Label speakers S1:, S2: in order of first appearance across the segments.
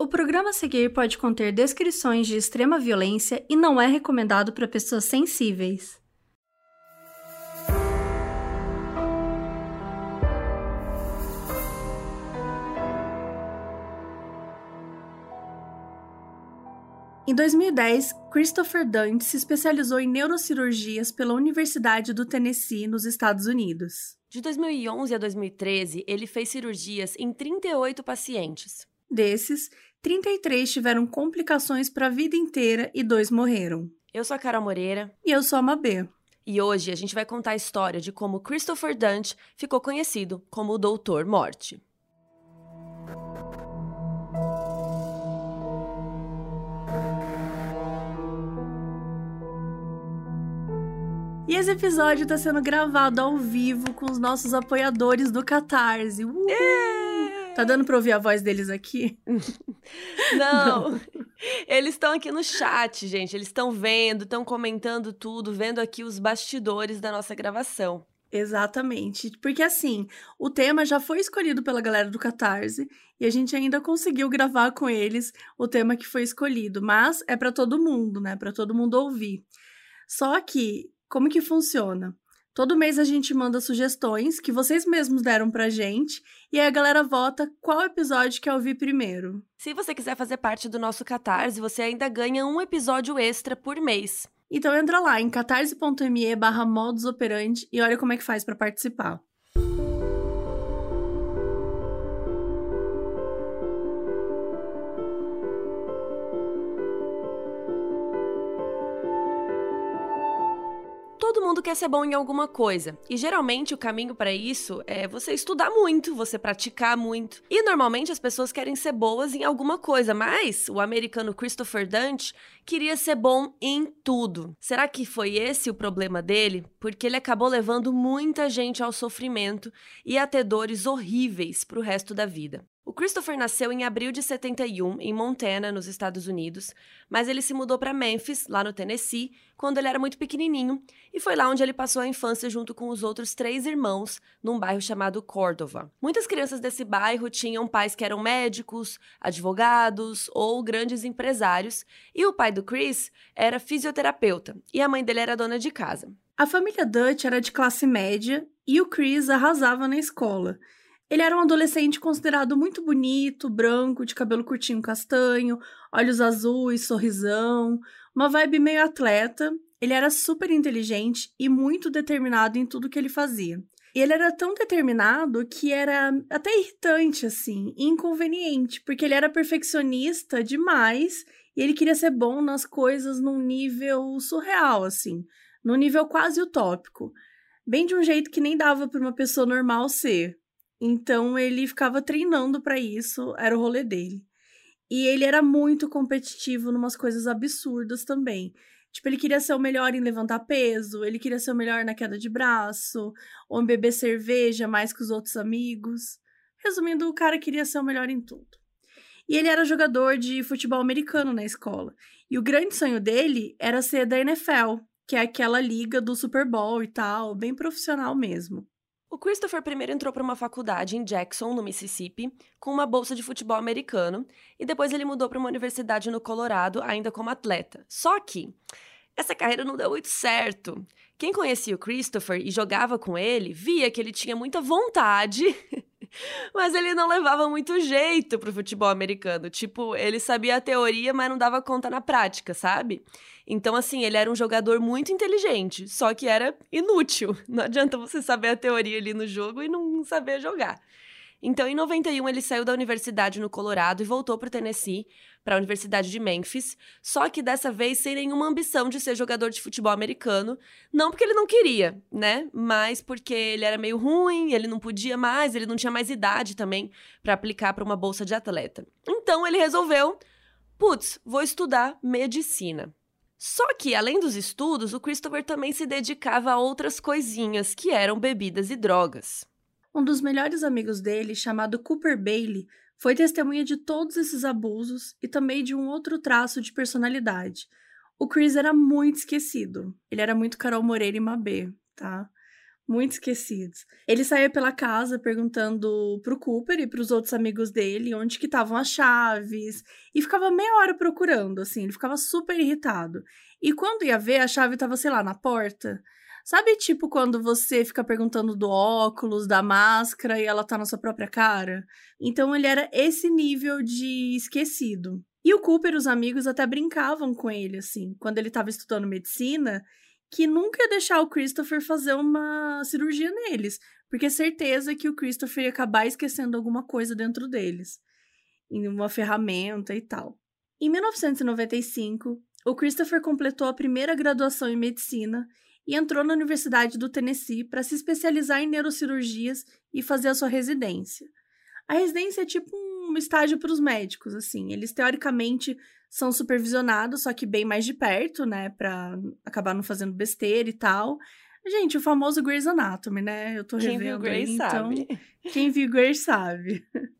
S1: O programa a seguir pode conter descrições de extrema violência e não é recomendado para pessoas sensíveis. Em 2010, Christopher Dunt se especializou em neurocirurgias pela Universidade do Tennessee, nos Estados Unidos.
S2: De 2011 a 2013, ele fez cirurgias em 38 pacientes.
S1: Desses, 33 tiveram complicações para a vida inteira e dois morreram.
S2: Eu sou a Carol Moreira.
S1: E eu sou a Mabê.
S2: E hoje a gente vai contar a história de como Christopher Dunt ficou conhecido como o Doutor Morte.
S1: E esse episódio está sendo gravado ao vivo com os nossos apoiadores do Catarse. Uh! Tá dando pra ouvir a voz deles aqui?
S2: Não. Não. Eles estão aqui no chat, gente. Eles estão vendo, estão comentando tudo, vendo aqui os bastidores da nossa gravação.
S1: Exatamente. Porque assim, o tema já foi escolhido pela galera do Catarse e a gente ainda conseguiu gravar com eles o tema que foi escolhido, mas é para todo mundo, né? Para todo mundo ouvir. Só que como que funciona? Todo mês a gente manda sugestões que vocês mesmos deram pra gente e aí a galera vota qual episódio quer ouvir primeiro.
S2: Se você quiser fazer parte do nosso Catarse, você ainda ganha um episódio extra por mês.
S1: Então entra lá em catarse.me barra e olha como é que faz para participar.
S2: Mundo quer ser bom em alguma coisa. E geralmente o caminho para isso é você estudar muito, você praticar muito. E normalmente as pessoas querem ser boas em alguma coisa, mas o americano Christopher Dunt queria ser bom em tudo. Será que foi esse o problema dele? Porque ele acabou levando muita gente ao sofrimento e a ter dores horríveis pro resto da vida. O Christopher nasceu em abril de 71 em Montana, nos Estados Unidos, mas ele se mudou para Memphis, lá no Tennessee, quando ele era muito pequenininho, e foi lá onde ele passou a infância junto com os outros três irmãos, num bairro chamado Cordova. Muitas crianças desse bairro tinham pais que eram médicos, advogados ou grandes empresários, e o pai do Chris era fisioterapeuta e a mãe dele era dona de casa.
S1: A família Dutch era de classe média e o Chris arrasava na escola. Ele era um adolescente considerado muito bonito, branco, de cabelo curtinho castanho, olhos azuis, sorrisão, uma vibe meio atleta. Ele era super inteligente e muito determinado em tudo que ele fazia. E ele era tão determinado que era até irritante, assim, inconveniente, porque ele era perfeccionista demais e ele queria ser bom nas coisas num nível surreal, assim, num nível quase utópico. Bem de um jeito que nem dava para uma pessoa normal ser. Então ele ficava treinando para isso, era o rolê dele. E ele era muito competitivo numas coisas absurdas também. Tipo, ele queria ser o melhor em levantar peso, ele queria ser o melhor na queda de braço, ou em beber cerveja mais que os outros amigos. Resumindo, o cara queria ser o melhor em tudo. E ele era jogador de futebol americano na escola. E o grande sonho dele era ser da NFL, que é aquela liga do Super Bowl e tal, bem profissional mesmo.
S2: O Christopher primeiro entrou para uma faculdade em Jackson, no Mississippi, com uma bolsa de futebol americano, e depois ele mudou para uma universidade no Colorado, ainda como atleta. Só que essa carreira não deu muito certo. Quem conhecia o Christopher e jogava com ele via que ele tinha muita vontade, mas ele não levava muito jeito pro futebol americano. Tipo, ele sabia a teoria, mas não dava conta na prática, sabe? Então, assim, ele era um jogador muito inteligente, só que era inútil. Não adianta você saber a teoria ali no jogo e não saber jogar. Então, em 91, ele saiu da universidade no Colorado e voltou para o Tennessee, para a Universidade de Memphis, só que dessa vez sem nenhuma ambição de ser jogador de futebol americano, não porque ele não queria, né? Mas porque ele era meio ruim, ele não podia mais, ele não tinha mais idade também para aplicar para uma bolsa de atleta. Então, ele resolveu, putz, vou estudar medicina. Só que, além dos estudos, o Christopher também se dedicava a outras coisinhas, que eram bebidas e drogas.
S1: Um dos melhores amigos dele, chamado Cooper Bailey, foi testemunha de todos esses abusos e também de um outro traço de personalidade. O Chris era muito esquecido. Ele era muito Carol Moreira e Mabê, tá? muito esquecidos. Ele saía pela casa perguntando pro Cooper e pros outros amigos dele onde que estavam as chaves e ficava meia hora procurando, assim, ele ficava super irritado. E quando ia ver, a chave tava, sei lá, na porta. Sabe, tipo, quando você fica perguntando do óculos, da máscara e ela tá na sua própria cara? Então ele era esse nível de esquecido. E o Cooper e os amigos até brincavam com ele, assim, quando ele tava estudando medicina, que nunca ia deixar o Christopher fazer uma cirurgia neles, porque é certeza que o Christopher ia acabar esquecendo alguma coisa dentro deles, em uma ferramenta e tal. Em 1995, o Christopher completou a primeira graduação em medicina e entrou na Universidade do Tennessee para se especializar em neurocirurgias e fazer a sua residência. A residência é tipo um estágio para os médicos, assim. Eles teoricamente são supervisionados, só que bem mais de perto, né, para acabar não fazendo besteira e tal. Gente, o famoso Grey's Anatomy, né? Eu tô
S2: quem
S1: revendo
S2: viu Grey's
S1: aí, então
S2: sabe.
S1: quem viu Grey's sabe.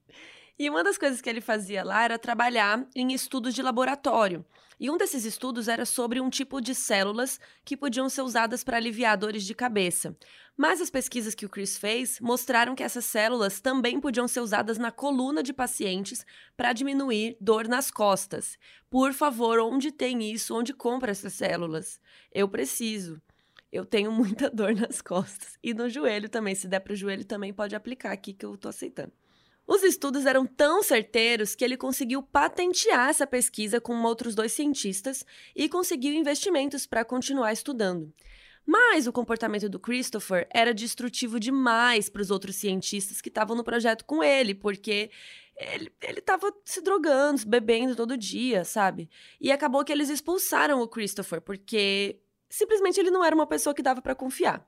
S2: E uma das coisas que ele fazia lá era trabalhar em estudos de laboratório. E um desses estudos era sobre um tipo de células que podiam ser usadas para aliviar dores de cabeça. Mas as pesquisas que o Chris fez mostraram que essas células também podiam ser usadas na coluna de pacientes para diminuir dor nas costas. Por favor, onde tem isso? Onde compra essas células? Eu preciso. Eu tenho muita dor nas costas. E no joelho também. Se der para o joelho, também pode aplicar aqui que eu estou aceitando. Os estudos eram tão certeiros que ele conseguiu patentear essa pesquisa com outros dois cientistas e conseguiu investimentos para continuar estudando. Mas o comportamento do Christopher era destrutivo demais para os outros cientistas que estavam no projeto com ele, porque ele, ele tava se drogando, bebendo todo dia, sabe? E acabou que eles expulsaram o Christopher, porque simplesmente ele não era uma pessoa que dava para confiar.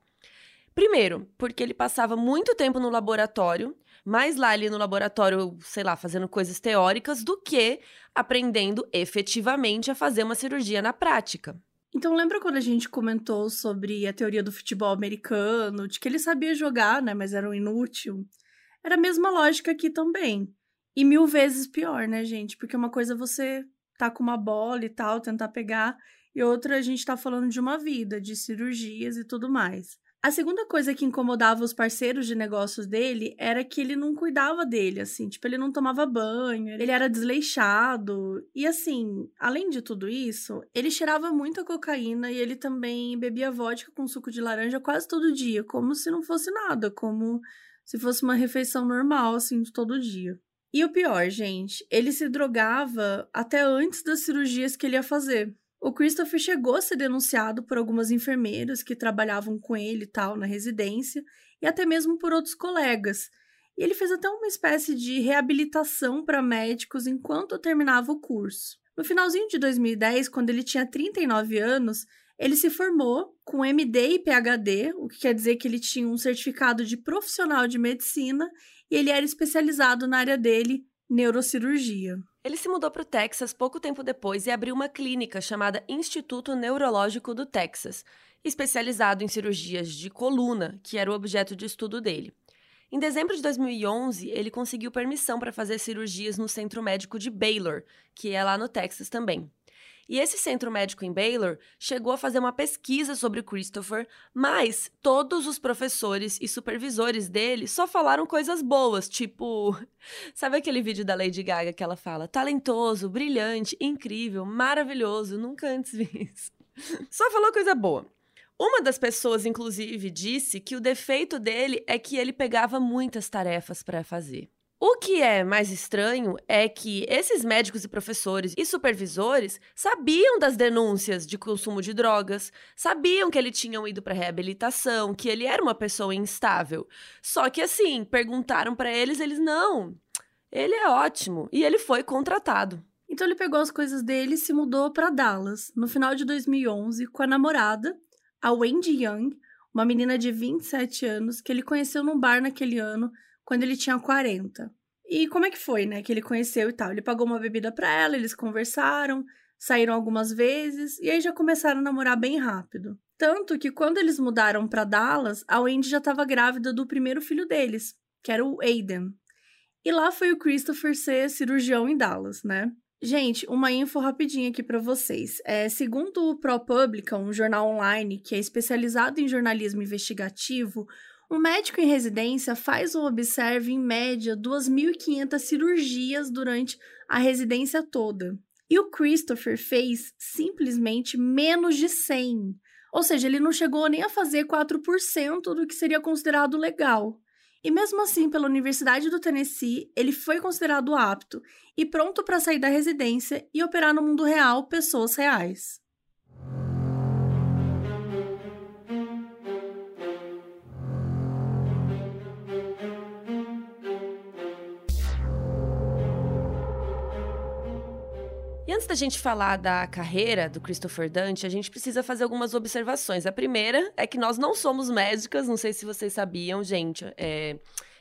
S2: Primeiro, porque ele passava muito tempo no laboratório mais lá ali no laboratório, sei lá, fazendo coisas teóricas, do que aprendendo efetivamente a fazer uma cirurgia na prática.
S1: Então, lembra quando a gente comentou sobre a teoria do futebol americano, de que ele sabia jogar, né, mas era um inútil? Era a mesma lógica aqui também. E mil vezes pior, né, gente? Porque uma coisa é você tá com uma bola e tal, tentar pegar, e outra a gente tá falando de uma vida, de cirurgias e tudo mais. A segunda coisa que incomodava os parceiros de negócios dele era que ele não cuidava dele, assim, tipo, ele não tomava banho, ele era desleixado. E assim, além de tudo isso, ele cheirava muita cocaína e ele também bebia vodka com suco de laranja quase todo dia, como se não fosse nada, como se fosse uma refeição normal, assim, de todo dia. E o pior, gente, ele se drogava até antes das cirurgias que ele ia fazer. O Christopher chegou a ser denunciado por algumas enfermeiras que trabalhavam com ele e tal na residência, e até mesmo por outros colegas. E ele fez até uma espécie de reabilitação para médicos enquanto terminava o curso. No finalzinho de 2010, quando ele tinha 39 anos, ele se formou com MD e PhD, o que quer dizer que ele tinha um certificado de profissional de medicina e ele era especializado na área dele, neurocirurgia.
S2: Ele se mudou para o Texas pouco tempo depois e abriu uma clínica chamada Instituto Neurológico do Texas, especializado em cirurgias de coluna, que era o objeto de estudo dele. Em dezembro de 2011, ele conseguiu permissão para fazer cirurgias no Centro Médico de Baylor, que é lá no Texas também. E esse centro médico em Baylor chegou a fazer uma pesquisa sobre Christopher, mas todos os professores e supervisores dele só falaram coisas boas, tipo. Sabe aquele vídeo da Lady Gaga que ela fala: talentoso, brilhante, incrível, maravilhoso, nunca antes vi isso. Só falou coisa boa. Uma das pessoas, inclusive, disse que o defeito dele é que ele pegava muitas tarefas para fazer. O que é mais estranho é que esses médicos e professores e supervisores sabiam das denúncias de consumo de drogas, sabiam que ele tinha ido para reabilitação, que ele era uma pessoa instável. Só que assim, perguntaram para eles, eles não. Ele é ótimo e ele foi contratado.
S1: Então ele pegou as coisas dele e se mudou para Dallas, no final de 2011, com a namorada, a Wendy Young, uma menina de 27 anos que ele conheceu num bar naquele ano quando ele tinha 40. E como é que foi, né, que ele conheceu e tal? Ele pagou uma bebida para ela, eles conversaram, saíram algumas vezes e aí já começaram a namorar bem rápido. Tanto que quando eles mudaram para Dallas, a Wendy já estava grávida do primeiro filho deles, que era o Aiden. E lá foi o Christopher ser cirurgião em Dallas, né? Gente, uma info rapidinha aqui para vocês. É, segundo o ProPublica, um jornal online que é especializado em jornalismo investigativo, um médico em residência faz ou observa, em média, 2.500 cirurgias durante a residência toda. E o Christopher fez simplesmente menos de 100. Ou seja, ele não chegou nem a fazer 4% do que seria considerado legal. E mesmo assim, pela Universidade do Tennessee, ele foi considerado apto e pronto para sair da residência e operar no mundo real pessoas reais.
S2: Antes da gente falar da carreira do Christopher Dante, a gente precisa fazer algumas observações. A primeira é que nós não somos médicas, não sei se vocês sabiam, gente. É,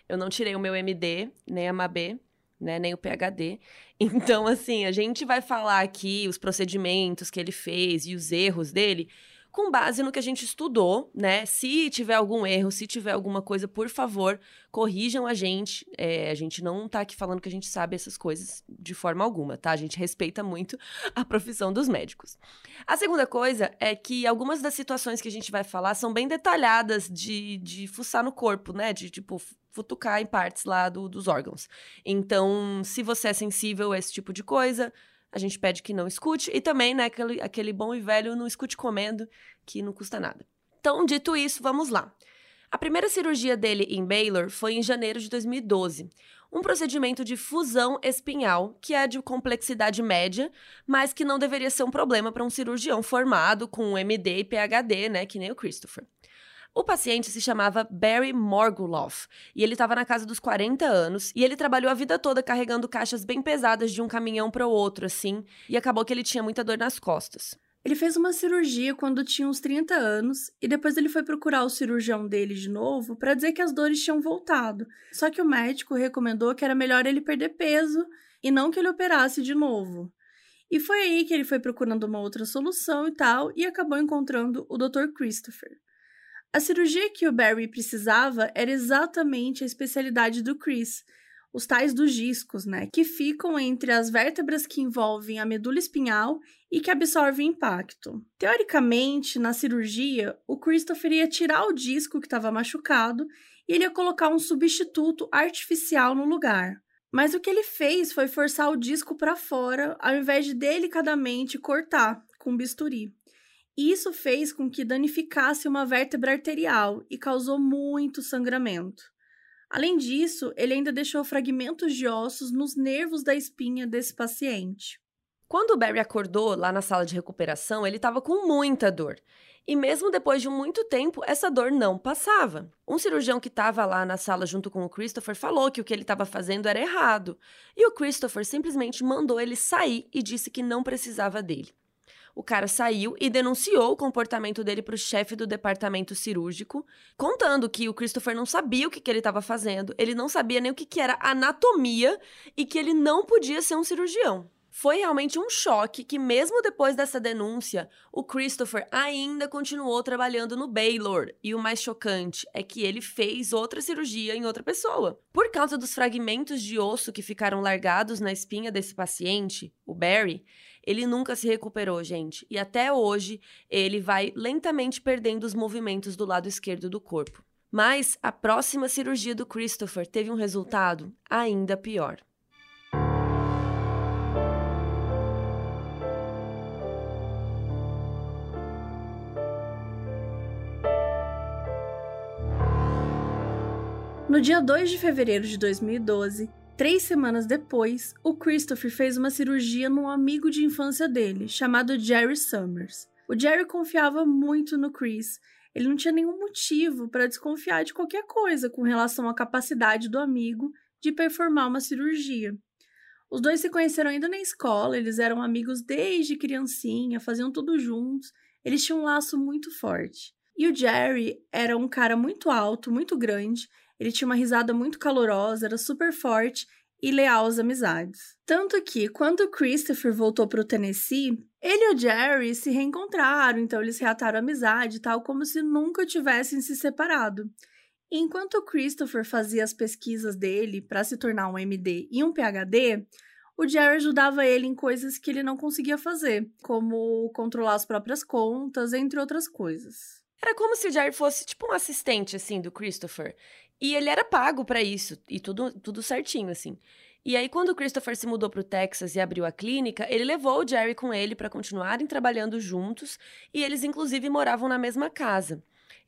S2: eu não tirei o meu MD, nem a MAB, né, nem o PhD. Então, assim, a gente vai falar aqui os procedimentos que ele fez e os erros dele com base no que a gente estudou, né? Se tiver algum erro, se tiver alguma coisa, por favor, corrijam a gente. É, a gente não tá aqui falando que a gente sabe essas coisas de forma alguma, tá? A gente respeita muito a profissão dos médicos. A segunda coisa é que algumas das situações que a gente vai falar são bem detalhadas de, de fuçar no corpo, né? De, tipo, futucar em partes lá do, dos órgãos. Então, se você é sensível a esse tipo de coisa, a gente pede que não escute. E também, né, aquele, aquele bom e velho não escute comendo, que não custa nada. Então, dito isso, vamos lá. A primeira cirurgia dele em Baylor foi em janeiro de 2012. Um procedimento de fusão espinhal, que é de complexidade média, mas que não deveria ser um problema para um cirurgião formado com MD e PhD, né, que nem o Christopher. O paciente se chamava Barry Morguloff e ele estava na casa dos 40 anos e ele trabalhou a vida toda carregando caixas bem pesadas de um caminhão para o outro, assim, e acabou que ele tinha muita dor nas costas.
S1: Ele fez uma cirurgia quando tinha uns 30 anos e depois ele foi procurar o cirurgião dele de novo para dizer que as dores tinham voltado. Só que o médico recomendou que era melhor ele perder peso e não que ele operasse de novo. E foi aí que ele foi procurando uma outra solução e tal e acabou encontrando o Dr. Christopher. A cirurgia que o Barry precisava era exatamente a especialidade do Chris, os tais dos discos, né, que ficam entre as vértebras que envolvem a medula espinhal e que absorvem impacto. Teoricamente, na cirurgia, o Christopher ia tirar o disco que estava machucado e ele ia colocar um substituto artificial no lugar. Mas o que ele fez foi forçar o disco para fora, ao invés de delicadamente cortar com bisturi. Isso fez com que danificasse uma vértebra arterial e causou muito sangramento. Além disso, ele ainda deixou fragmentos de ossos nos nervos da espinha desse paciente.
S2: Quando o Barry acordou lá na sala de recuperação, ele estava com muita dor. E mesmo depois de muito tempo, essa dor não passava. Um cirurgião que estava lá na sala junto com o Christopher falou que o que ele estava fazendo era errado. E o Christopher simplesmente mandou ele sair e disse que não precisava dele. O cara saiu e denunciou o comportamento dele para o chefe do departamento cirúrgico, contando que o Christopher não sabia o que, que ele estava fazendo, ele não sabia nem o que, que era anatomia e que ele não podia ser um cirurgião. Foi realmente um choque que, mesmo depois dessa denúncia, o Christopher ainda continuou trabalhando no Baylor. E o mais chocante é que ele fez outra cirurgia em outra pessoa. Por causa dos fragmentos de osso que ficaram largados na espinha desse paciente, o Barry, ele nunca se recuperou, gente. E até hoje, ele vai lentamente perdendo os movimentos do lado esquerdo do corpo. Mas a próxima cirurgia do Christopher teve um resultado ainda pior.
S1: No dia 2 de fevereiro de 2012, Três semanas depois, o Christopher fez uma cirurgia num amigo de infância dele, chamado Jerry Summers. O Jerry confiava muito no Chris. Ele não tinha nenhum motivo para desconfiar de qualquer coisa com relação à capacidade do amigo de performar uma cirurgia. Os dois se conheceram ainda na escola, eles eram amigos desde criancinha, faziam tudo juntos, eles tinham um laço muito forte. E o Jerry era um cara muito alto, muito grande, ele tinha uma risada muito calorosa, era super forte e leal às amizades. Tanto que, quando Christopher voltou para o Tennessee, ele e o Jerry se reencontraram, então eles reataram a amizade tal, como se nunca tivessem se separado. Enquanto Christopher fazia as pesquisas dele para se tornar um MD e um PhD, o Jerry ajudava ele em coisas que ele não conseguia fazer, como controlar as próprias contas, entre outras coisas.
S2: Era como se o Jerry fosse tipo um assistente, assim, do Christopher. E ele era pago para isso, e tudo, tudo certinho, assim. E aí, quando o Christopher se mudou para o Texas e abriu a clínica, ele levou o Jerry com ele para continuarem trabalhando juntos, e eles, inclusive, moravam na mesma casa.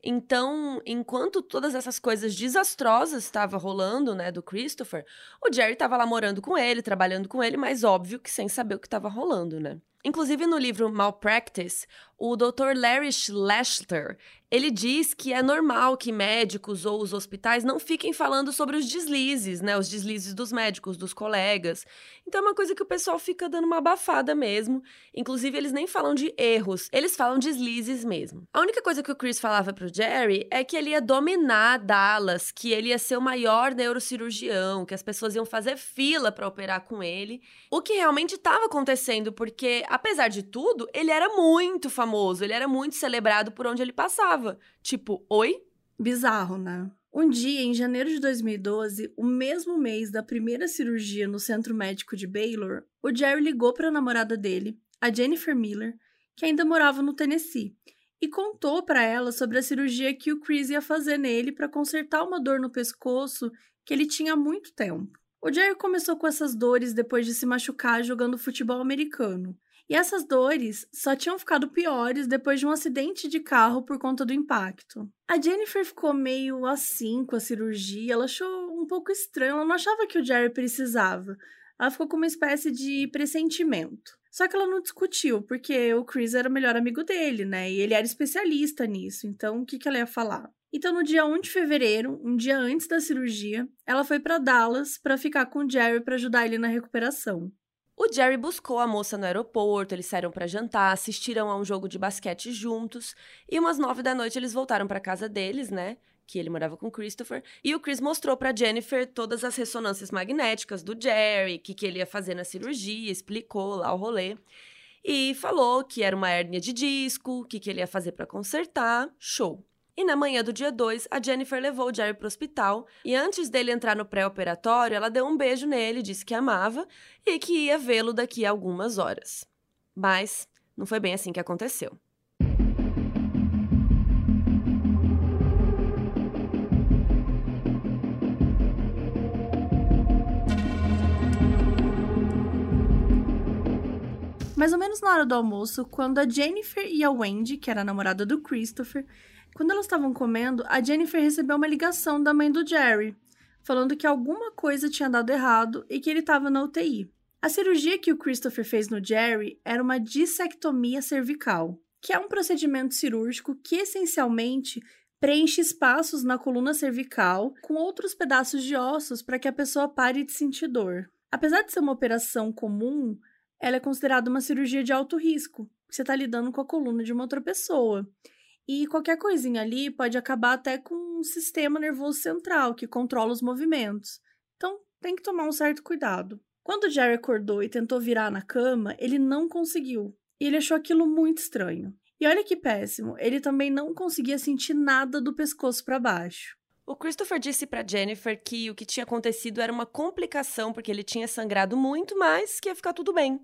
S2: Então, enquanto todas essas coisas desastrosas estavam rolando, né, do Christopher, o Jerry estava lá morando com ele, trabalhando com ele, mas óbvio que sem saber o que estava rolando, né? Inclusive no livro Malpractice, o Dr. Larry Schlester, ele diz que é normal que médicos ou os hospitais não fiquem falando sobre os deslizes, né? Os deslizes dos médicos, dos colegas. Então é uma coisa que o pessoal fica dando uma abafada mesmo. Inclusive, eles nem falam de erros, eles falam deslizes mesmo. A única coisa que o Chris falava pro Jerry é que ele ia dominar Dallas, que ele ia ser o maior neurocirurgião, que as pessoas iam fazer fila para operar com ele. O que realmente estava acontecendo, porque apesar de tudo, ele era muito famoso, ele era muito celebrado por onde ele passava. Tipo, oi?
S1: Bizarro, né? Um dia, em janeiro de 2012, o mesmo mês da primeira cirurgia no centro médico de Baylor, o Jerry ligou para a namorada dele, a Jennifer Miller, que ainda morava no Tennessee, e contou para ela sobre a cirurgia que o Chris ia fazer nele para consertar uma dor no pescoço que ele tinha há muito tempo. O Jerry começou com essas dores depois de se machucar jogando futebol americano. E essas dores só tinham ficado piores depois de um acidente de carro por conta do impacto. A Jennifer ficou meio assim com a cirurgia, ela achou um pouco estranho, ela não achava que o Jerry precisava. Ela ficou com uma espécie de pressentimento. Só que ela não discutiu, porque o Chris era o melhor amigo dele, né? E ele era especialista nisso, então o que, que ela ia falar? Então, no dia 1 de fevereiro, um dia antes da cirurgia, ela foi para Dallas para ficar com o Jerry para ajudar ele na recuperação.
S2: O Jerry buscou a moça no aeroporto, eles saíram para jantar, assistiram a um jogo de basquete juntos, e umas nove da noite eles voltaram para casa deles, né? Que ele morava com Christopher, e o Chris mostrou para Jennifer todas as ressonâncias magnéticas do Jerry, que, que ele ia fazer na cirurgia, explicou lá o rolê. E falou que era uma hérnia de disco, que, que ele ia fazer para consertar. Show. E na manhã do dia 2, a Jennifer levou o Jerry para o hospital e antes dele entrar no pré-operatório, ela deu um beijo nele, disse que amava e que ia vê-lo daqui a algumas horas. Mas não foi bem assim que aconteceu.
S1: Mais ou menos na hora do almoço, quando a Jennifer e a Wendy, que era a namorada do Christopher, quando elas estavam comendo, a Jennifer recebeu uma ligação da mãe do Jerry, falando que alguma coisa tinha dado errado e que ele estava na UTI. A cirurgia que o Christopher fez no Jerry era uma dissectomia cervical, que é um procedimento cirúrgico que essencialmente preenche espaços na coluna cervical com outros pedaços de ossos para que a pessoa pare de sentir dor. Apesar de ser uma operação comum, ela é considerada uma cirurgia de alto risco, porque você está lidando com a coluna de uma outra pessoa. E qualquer coisinha ali pode acabar até com um sistema nervoso central que controla os movimentos. Então, tem que tomar um certo cuidado. Quando Jerry acordou e tentou virar na cama, ele não conseguiu. E ele achou aquilo muito estranho. E olha que péssimo, ele também não conseguia sentir nada do pescoço para baixo.
S2: O Christopher disse para Jennifer que o que tinha acontecido era uma complicação porque ele tinha sangrado muito, mas que ia ficar tudo bem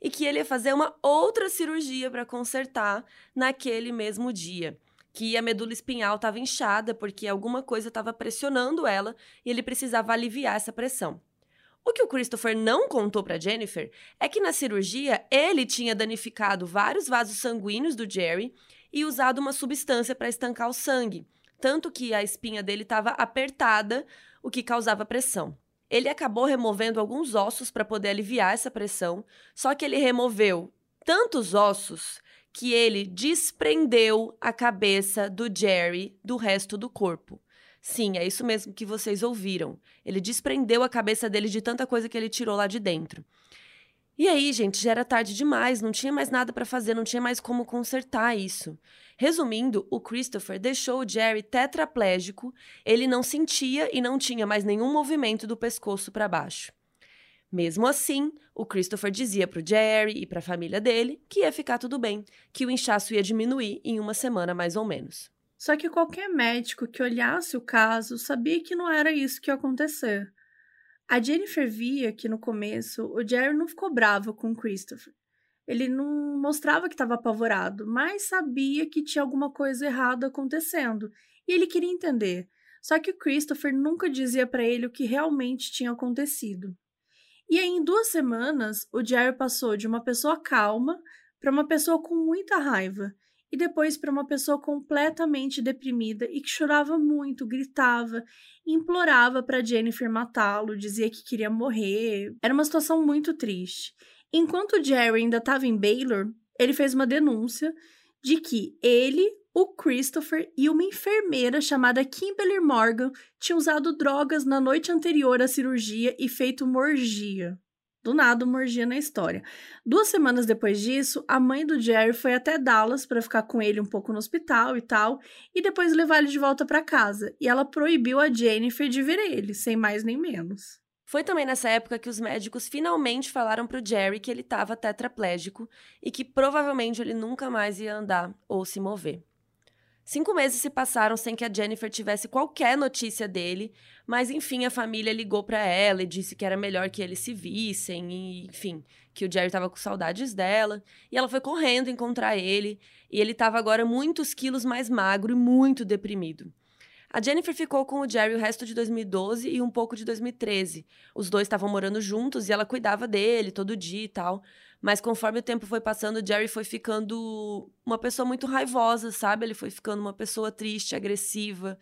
S2: e que ele ia fazer uma outra cirurgia para consertar naquele mesmo dia. Que a medula espinhal estava inchada porque alguma coisa estava pressionando ela e ele precisava aliviar essa pressão. O que o Christopher não contou para Jennifer é que na cirurgia ele tinha danificado vários vasos sanguíneos do Jerry e usado uma substância para estancar o sangue, tanto que a espinha dele estava apertada, o que causava pressão. Ele acabou removendo alguns ossos para poder aliviar essa pressão, só que ele removeu tantos ossos que ele desprendeu a cabeça do Jerry do resto do corpo. Sim, é isso mesmo que vocês ouviram. Ele desprendeu a cabeça dele de tanta coisa que ele tirou lá de dentro. E aí, gente, já era tarde demais, não tinha mais nada para fazer, não tinha mais como consertar isso. Resumindo, o Christopher deixou o Jerry tetraplégico, ele não sentia e não tinha mais nenhum movimento do pescoço para baixo. Mesmo assim, o Christopher dizia para o Jerry e para a família dele que ia ficar tudo bem, que o inchaço ia diminuir em uma semana mais ou menos.
S1: Só que qualquer médico que olhasse o caso sabia que não era isso que ia acontecer. A Jennifer via que no começo o Jerry não ficou bravo com o Christopher. Ele não mostrava que estava apavorado, mas sabia que tinha alguma coisa errada acontecendo e ele queria entender. Só que o Christopher nunca dizia para ele o que realmente tinha acontecido. E aí, em duas semanas, o Jerry passou de uma pessoa calma para uma pessoa com muita raiva e depois para uma pessoa completamente deprimida e que chorava muito, gritava, implorava para Jennifer matá-lo, dizia que queria morrer. Era uma situação muito triste. Enquanto Jerry ainda estava em Baylor, ele fez uma denúncia de que ele, o Christopher e uma enfermeira chamada Kimberly Morgan tinham usado drogas na noite anterior à cirurgia e feito uma orgia. Do nada, uma orgia na história. Duas semanas depois disso, a mãe do Jerry foi até Dallas para ficar com ele um pouco no hospital e tal, e depois levar ele de volta para casa. E ela proibiu a Jennifer de ver ele, sem mais nem menos.
S2: Foi também nessa época que os médicos finalmente falaram pro Jerry que ele estava tetraplégico e que provavelmente ele nunca mais ia andar ou se mover. Cinco meses se passaram sem que a Jennifer tivesse qualquer notícia dele, mas enfim, a família ligou para ela e disse que era melhor que eles se vissem, e enfim, que o Jerry estava com saudades dela. E ela foi correndo encontrar ele, e ele estava agora muitos quilos mais magro e muito deprimido. A Jennifer ficou com o Jerry o resto de 2012 e um pouco de 2013. Os dois estavam morando juntos e ela cuidava dele todo dia e tal. Mas conforme o tempo foi passando, o Jerry foi ficando uma pessoa muito raivosa, sabe? Ele foi ficando uma pessoa triste, agressiva.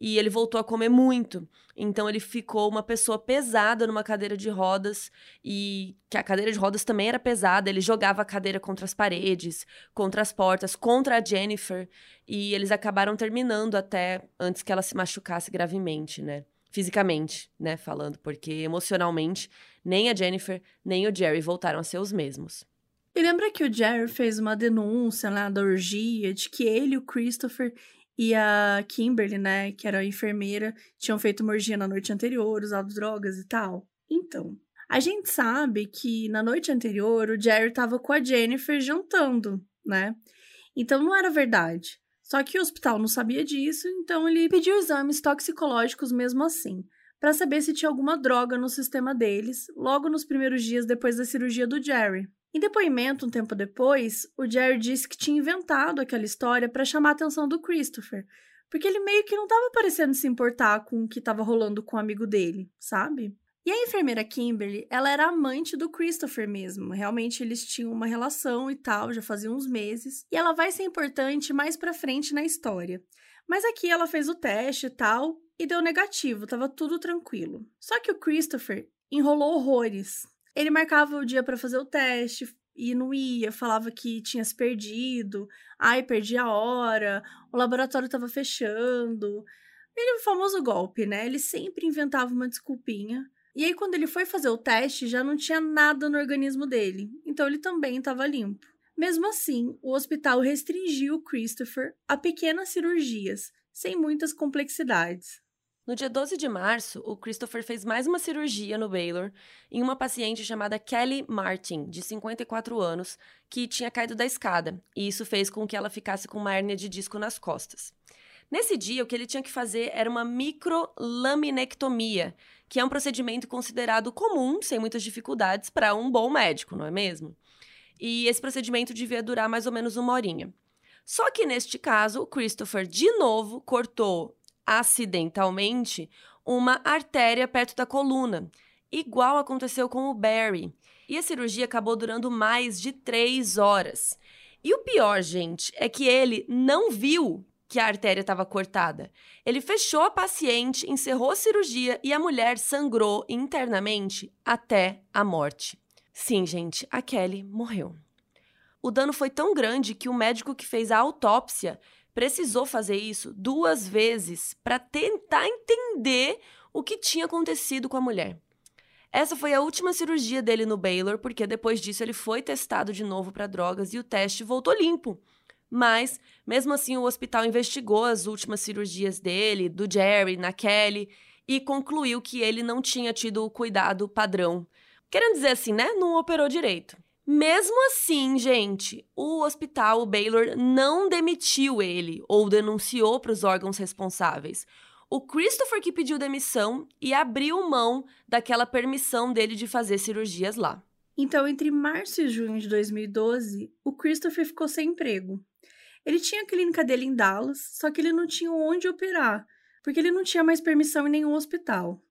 S2: E ele voltou a comer muito. Então ele ficou uma pessoa pesada numa cadeira de rodas e que a cadeira de rodas também era pesada. Ele jogava a cadeira contra as paredes, contra as portas, contra a Jennifer e eles acabaram terminando até antes que ela se machucasse gravemente, né? Fisicamente, né, falando, porque emocionalmente nem a Jennifer nem o Jerry voltaram a ser os mesmos.
S1: E lembra que o Jerry fez uma denúncia lá da orgia de que ele, o Christopher e a Kimberly, né, que era a enfermeira, tinham feito uma na noite anterior, usado drogas e tal? Então, a gente sabe que na noite anterior o Jerry estava com a Jennifer jantando, né? Então não era verdade. Só que o hospital não sabia disso, então ele pediu exames toxicológicos mesmo assim para saber se tinha alguma droga no sistema deles, logo nos primeiros dias depois da cirurgia do Jerry. Em depoimento, um tempo depois, o Jerry disse que tinha inventado aquela história para chamar a atenção do Christopher, porque ele meio que não estava parecendo se importar com o que estava rolando com o amigo dele, sabe? E a enfermeira Kimberly, ela era amante do Christopher mesmo. Realmente eles tinham uma relação e tal, já fazia uns meses. E ela vai ser importante mais pra frente na história. Mas aqui ela fez o teste e tal, e deu negativo, tava tudo tranquilo. Só que o Christopher enrolou horrores. Ele marcava o dia para fazer o teste e não ia, falava que tinha se perdido, ai, perdi a hora, o laboratório tava fechando. Ele é o famoso golpe, né? Ele sempre inventava uma desculpinha. E aí, quando ele foi fazer o teste, já não tinha nada no organismo dele, então ele também estava limpo. Mesmo assim, o hospital restringiu Christopher a pequenas cirurgias, sem muitas complexidades.
S2: No dia 12 de março, o Christopher fez mais uma cirurgia no Baylor em uma paciente chamada Kelly Martin, de 54 anos, que tinha caído da escada, e isso fez com que ela ficasse com uma hérnia de disco nas costas. Nesse dia, o que ele tinha que fazer era uma microlaminectomia, que é um procedimento considerado comum, sem muitas dificuldades, para um bom médico, não é mesmo? E esse procedimento devia durar mais ou menos uma horinha. Só que neste caso, o Christopher de novo cortou acidentalmente uma artéria perto da coluna, igual aconteceu com o Barry. E a cirurgia acabou durando mais de três horas. E o pior, gente, é que ele não viu que a artéria estava cortada. Ele fechou a paciente, encerrou a cirurgia e a mulher sangrou internamente até a morte. Sim, gente, a Kelly morreu. O dano foi tão grande que o médico que fez a autópsia precisou fazer isso duas vezes para tentar entender o que tinha acontecido com a mulher. Essa foi a última cirurgia dele no Baylor, porque depois disso ele foi testado de novo para drogas e o teste voltou limpo. Mas, mesmo assim, o hospital investigou as últimas cirurgias dele, do Jerry, na Kelly, e concluiu que ele não tinha tido o cuidado padrão. Querendo dizer assim, né? Não operou direito. Mesmo assim, gente, o hospital, o Baylor, não demitiu ele ou denunciou para os órgãos responsáveis. o Christopher que pediu demissão e abriu mão daquela permissão dele de fazer cirurgias lá.
S1: Então, entre março e junho de 2012, o Christopher ficou sem emprego. Ele tinha a clínica dele em Dallas, só que ele não tinha onde operar, porque ele não tinha mais permissão em nenhum hospital.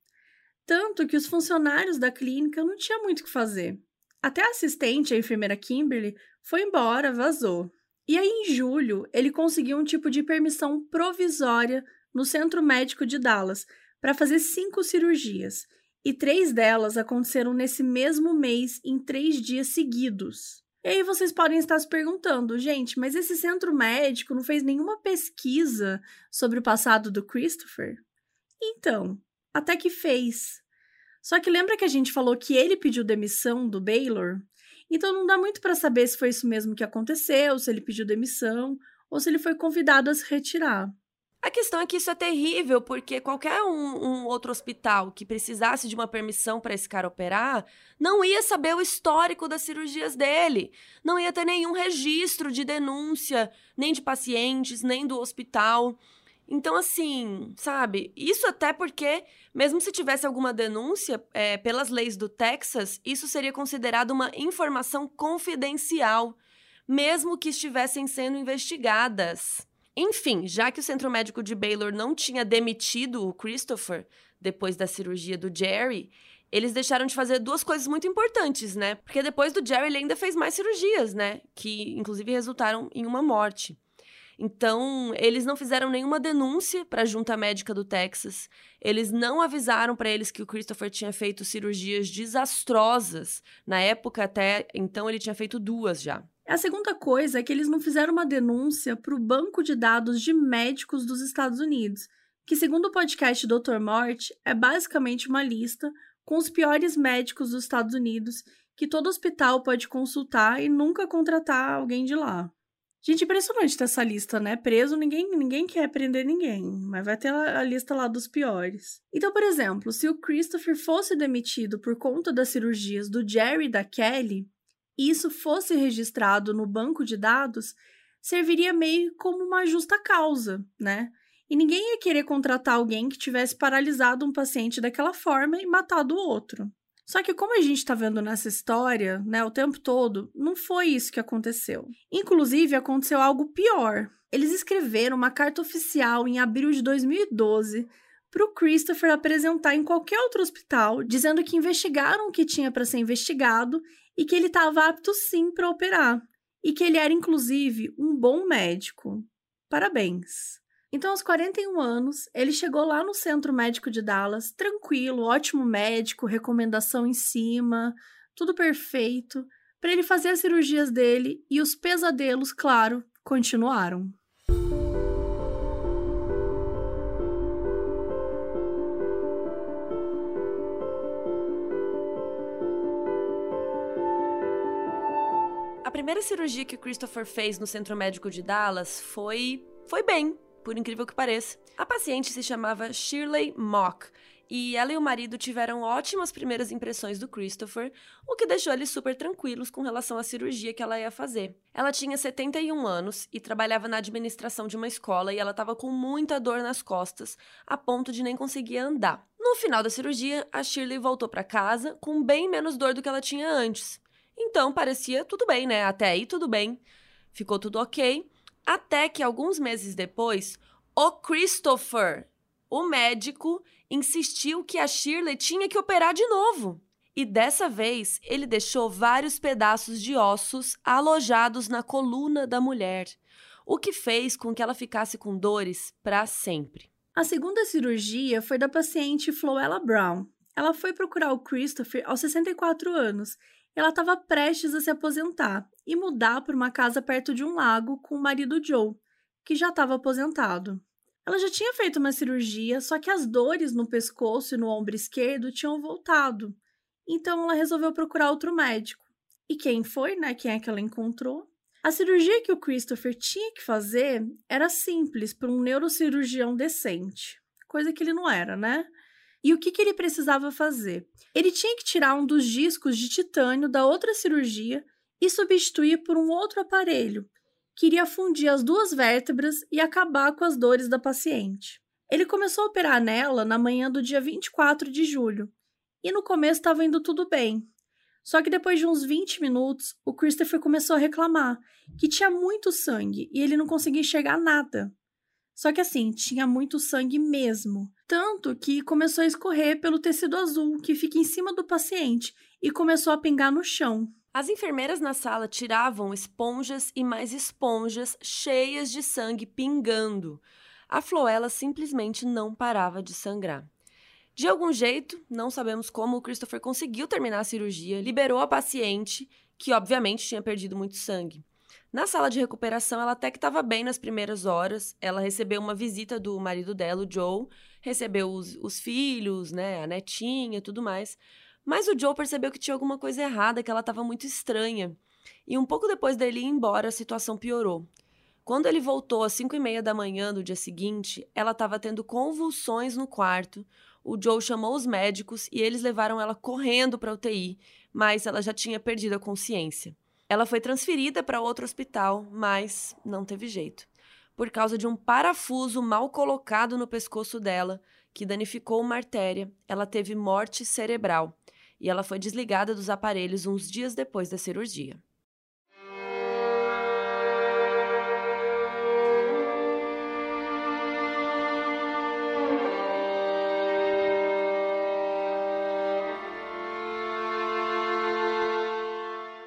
S1: Tanto que os funcionários da clínica não tinham muito o que fazer. Até a assistente, a enfermeira Kimberly, foi embora, vazou. E aí, em julho, ele conseguiu um tipo de permissão provisória no Centro Médico de Dallas para fazer cinco cirurgias e três delas aconteceram nesse mesmo mês, em três dias seguidos. E aí vocês podem estar se perguntando, gente, mas esse centro médico não fez nenhuma pesquisa sobre o passado do Christopher? Então, até que fez. Só que lembra que a gente falou que ele pediu demissão do Baylor? Então não dá muito para saber se foi isso mesmo que aconteceu, se ele pediu demissão ou se ele foi convidado a se retirar.
S2: A questão é que isso é terrível, porque qualquer um, um outro hospital que precisasse de uma permissão para esse cara operar não ia saber o histórico das cirurgias dele, não ia ter nenhum registro de denúncia, nem de pacientes, nem do hospital. Então, assim, sabe? Isso até porque, mesmo se tivesse alguma denúncia, é, pelas leis do Texas, isso seria considerado uma informação confidencial, mesmo que estivessem sendo investigadas. Enfim, já que o centro médico de Baylor não tinha demitido o Christopher depois da cirurgia do Jerry, eles deixaram de fazer duas coisas muito importantes, né? Porque depois do Jerry ele ainda fez mais cirurgias, né? Que inclusive resultaram em uma morte. Então, eles não fizeram nenhuma denúncia para a junta médica do Texas. Eles não avisaram para eles que o Christopher tinha feito cirurgias desastrosas. Na época, até então, ele tinha feito duas já.
S1: A segunda coisa é que eles não fizeram uma denúncia para o banco de dados de médicos dos Estados Unidos, que, segundo o podcast Dr. Mort, é basicamente uma lista com os piores médicos dos Estados Unidos que todo hospital pode consultar e nunca contratar alguém de lá. Gente, impressionante ter essa lista, né? Preso, ninguém, ninguém quer prender ninguém, mas vai ter a lista lá dos piores. Então, por exemplo, se o Christopher fosse demitido por conta das cirurgias do Jerry e da Kelly, isso fosse registrado no banco de dados, serviria meio como uma justa causa, né? E ninguém ia querer contratar alguém que tivesse paralisado um paciente daquela forma e matado o outro. Só que, como a gente está vendo nessa história, né, o tempo todo, não foi isso que aconteceu. Inclusive, aconteceu algo pior. Eles escreveram uma carta oficial em abril de 2012 para o Christopher apresentar em qualquer outro hospital, dizendo que investigaram o que tinha para ser investigado e que ele estava apto sim para operar e que ele era inclusive um bom médico. Parabéns. Então, aos 41 anos, ele chegou lá no centro médico de Dallas, tranquilo, ótimo médico, recomendação em cima, tudo perfeito, para ele fazer as cirurgias dele e os pesadelos, claro, continuaram.
S2: primeira cirurgia que Christopher fez no Centro Médico de Dallas foi foi bem, por incrível que pareça. A paciente se chamava Shirley Mock e ela e o marido tiveram ótimas primeiras impressões do Christopher, o que deixou eles super tranquilos com relação à cirurgia que ela ia fazer. Ela tinha 71 anos e trabalhava na administração de uma escola e ela estava com muita dor nas costas, a ponto de nem conseguir andar. No final da cirurgia, a Shirley voltou para casa com bem menos dor do que ela tinha antes. Então parecia tudo bem, né? Até aí tudo bem. Ficou tudo ok. Até que alguns meses depois, o Christopher, o médico, insistiu que a Shirley tinha que operar de novo. E dessa vez, ele deixou vários pedaços de ossos alojados na coluna da mulher, o que fez com que ela ficasse com dores para sempre.
S1: A segunda cirurgia foi da paciente Floella Brown. Ela foi procurar o Christopher aos 64 anos ela estava prestes a se aposentar e mudar para uma casa perto de um lago com o marido Joe, que já estava aposentado. Ela já tinha feito uma cirurgia, só que as dores no pescoço e no ombro esquerdo tinham voltado. Então ela resolveu procurar outro médico. E quem foi, né? Quem é que ela encontrou? A cirurgia que o Christopher tinha que fazer era simples para um neurocirurgião decente, coisa que ele não era, né? E o que, que ele precisava fazer? Ele tinha que tirar um dos discos de titânio da outra cirurgia e substituir por um outro aparelho, que iria fundir as duas vértebras e acabar com as dores da paciente. Ele começou a operar nela na manhã do dia 24 de julho, e no começo estava indo tudo bem. Só que depois de uns 20 minutos, o Christopher começou a reclamar que tinha muito sangue e ele não conseguia enxergar nada. Só que assim, tinha muito sangue mesmo. Tanto que começou a escorrer pelo tecido azul que fica em cima do paciente e começou a pingar no chão.
S2: As enfermeiras na sala tiravam esponjas e mais esponjas cheias de sangue pingando. A Floella simplesmente não parava de sangrar. De algum jeito, não sabemos como, o Christopher conseguiu terminar a cirurgia, liberou a paciente, que obviamente tinha perdido muito sangue. Na sala de recuperação, ela até que estava bem nas primeiras horas. Ela recebeu uma visita do marido dela, o Joe, recebeu os, os filhos, né, a netinha e tudo mais. Mas o Joe percebeu que tinha alguma coisa errada, que ela estava muito estranha. E um pouco depois dele ir embora, a situação piorou. Quando ele voltou às 5 e meia da manhã do dia seguinte, ela estava tendo convulsões no quarto. O Joe chamou os médicos e eles levaram ela correndo para a UTI, mas ela já tinha perdido a consciência. Ela foi transferida para outro hospital, mas não teve jeito. Por causa de um parafuso mal colocado no pescoço dela, que danificou uma artéria, ela teve morte cerebral e ela foi desligada dos aparelhos uns dias depois da cirurgia.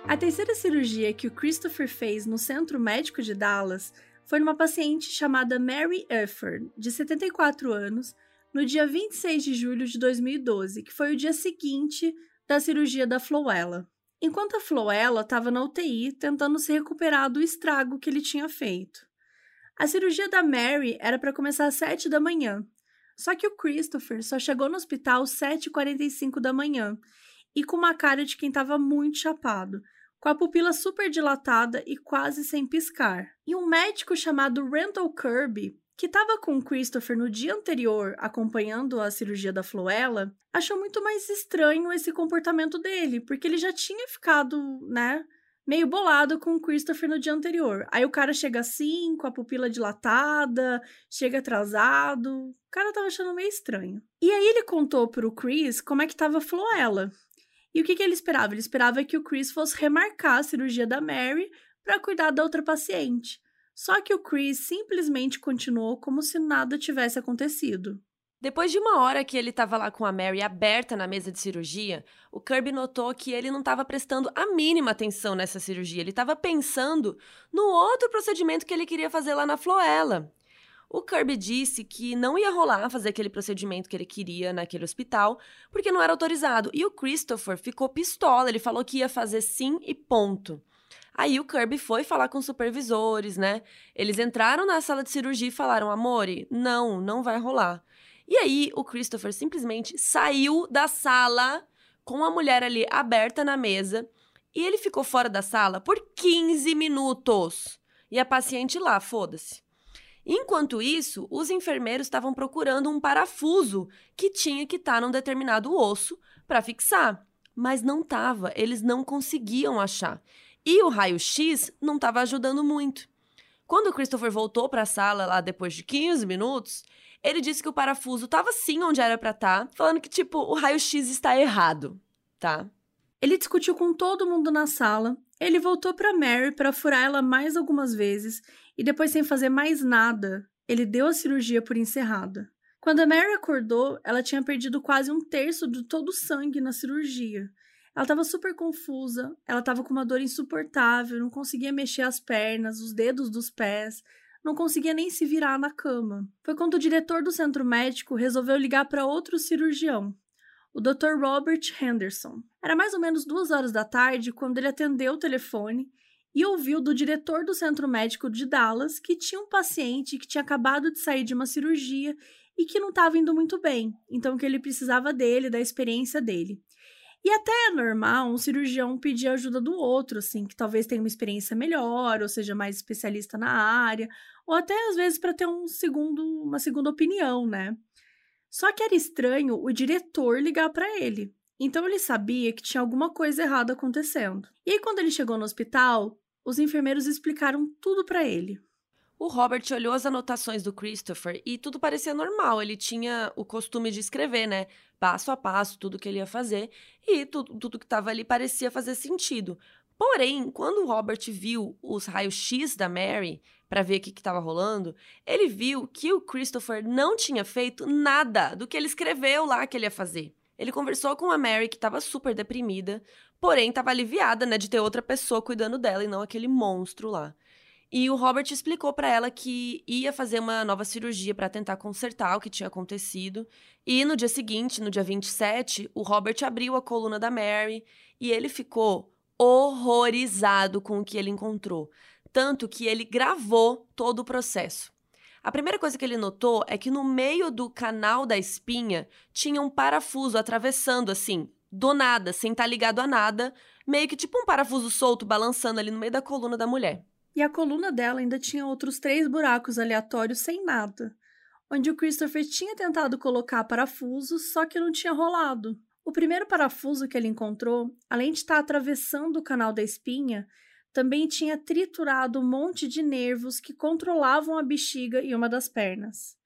S1: A terceira cirurgia que o Christopher fez no Centro Médico de Dallas foi numa paciente chamada Mary Efford, de 74 anos, no dia 26 de julho de 2012, que foi o dia seguinte da cirurgia da Floella. Enquanto a Floella estava na UTI tentando se recuperar do estrago que ele tinha feito. A cirurgia da Mary era para começar às 7 da manhã, só que o Christopher só chegou no hospital às 7h45 da manhã e com uma cara de quem estava muito chapado, com a pupila super dilatada e quase sem piscar. E um médico chamado Randall Kirby, que estava com Christopher no dia anterior acompanhando a cirurgia da Floella, achou muito mais estranho esse comportamento dele, porque ele já tinha ficado, né, meio bolado com o Christopher no dia anterior. Aí o cara chega assim, com a pupila dilatada, chega atrasado. O cara tava achando meio estranho. E aí ele contou pro Chris como é que tava a Floella. E o que, que ele esperava? Ele esperava que o Chris fosse remarcar a cirurgia da Mary para cuidar da outra paciente. Só que o Chris simplesmente continuou como se nada tivesse acontecido.
S2: Depois de uma hora que ele estava lá com a Mary aberta na mesa de cirurgia, o Kirby notou que ele não estava prestando a mínima atenção nessa cirurgia. Ele estava pensando no outro procedimento que ele queria fazer lá na Floella. O Kirby disse que não ia rolar fazer aquele procedimento que ele queria naquele hospital, porque não era autorizado. E o Christopher ficou pistola, ele falou que ia fazer sim e ponto. Aí o Kirby foi falar com os supervisores, né? Eles entraram na sala de cirurgia e falaram: Amore, não, não vai rolar. E aí o Christopher simplesmente saiu da sala com a mulher ali aberta na mesa e ele ficou fora da sala por 15 minutos. E a paciente lá, foda-se. Enquanto isso, os enfermeiros estavam procurando um parafuso que tinha que estar tá num determinado osso para fixar, mas não estava, eles não conseguiam achar. E o raio-x não estava ajudando muito. Quando o Christopher voltou para a sala lá depois de 15 minutos, ele disse que o parafuso estava sim onde era para estar, tá, falando que tipo, o raio-x está errado, tá?
S1: Ele discutiu com todo mundo na sala. Ele voltou para Mary para furar ela mais algumas vezes e depois, sem fazer mais nada, ele deu a cirurgia por encerrada. Quando a Mary acordou, ela tinha perdido quase um terço de todo o sangue na cirurgia. Ela estava super confusa, ela estava com uma dor insuportável, não conseguia mexer as pernas, os dedos dos pés, não conseguia nem se virar na cama. Foi quando o diretor do centro médico resolveu ligar para outro cirurgião, o Dr. Robert Henderson. Era mais ou menos duas horas da tarde quando ele atendeu o telefone e ouviu do diretor do centro médico de Dallas que tinha um paciente que tinha acabado de sair de uma cirurgia e que não estava indo muito bem, então que ele precisava dele, da experiência dele. E até é normal um cirurgião pedir ajuda do outro, assim, que talvez tenha uma experiência melhor, ou seja mais especialista na área, ou até às vezes para ter um segundo, uma segunda opinião, né? Só que era estranho o diretor ligar para ele. Então ele sabia que tinha alguma coisa errada acontecendo. E aí, quando ele chegou no hospital, os enfermeiros explicaram tudo para ele.
S2: O Robert olhou as anotações do Christopher e tudo parecia normal. Ele tinha o costume de escrever, né? Passo a passo, tudo que ele ia fazer. E tudo, tudo que estava ali parecia fazer sentido. Porém, quando o Robert viu os raios-x da Mary para ver o que estava rolando, ele viu que o Christopher não tinha feito nada do que ele escreveu lá que ele ia fazer. Ele conversou com a Mary, que estava super deprimida, porém estava aliviada, né, de ter outra pessoa cuidando dela e não aquele monstro lá. E o Robert explicou para ela que ia fazer uma nova cirurgia para tentar consertar o que tinha acontecido. E no dia seguinte, no dia 27, o Robert abriu a coluna da Mary e ele ficou horrorizado com o que ele encontrou. Tanto que ele gravou todo o processo. A primeira coisa que ele notou é que no meio do canal da espinha tinha um parafuso atravessando assim, do nada, sem estar tá ligado a nada, meio que tipo um parafuso solto balançando ali no meio da coluna da mulher.
S1: E a coluna dela ainda tinha outros três buracos aleatórios sem nada, onde o Christopher tinha tentado colocar parafusos, só que não tinha rolado. O primeiro parafuso que ele encontrou, além de estar atravessando o canal da espinha, também tinha triturado um monte de nervos que controlavam a bexiga e uma das pernas.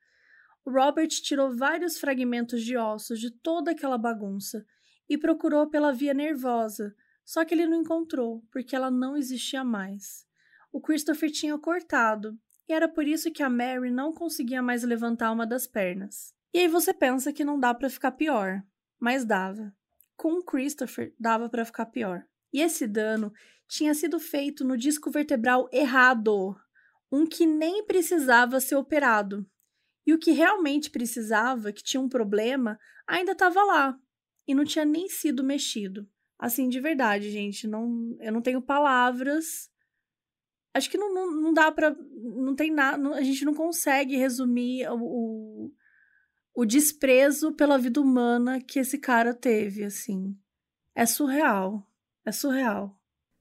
S1: O Robert tirou vários fragmentos de ossos de toda aquela bagunça e procurou pela via nervosa, só que ele não encontrou, porque ela não existia mais o Christopher tinha cortado, e era por isso que a Mary não conseguia mais levantar uma das pernas. E aí você pensa que não dá para ficar pior, mas dava. Com o Christopher dava para ficar pior. E esse dano tinha sido feito no disco vertebral errado, um que nem precisava ser operado. E o que realmente precisava, que tinha um problema, ainda estava lá e não tinha nem sido mexido. Assim, de verdade, gente, não, eu não tenho palavras acho que não, não, não dá para não tem nada a gente não consegue resumir o, o, o, desprezo pela vida humana que esse cara teve assim. É surreal é surreal.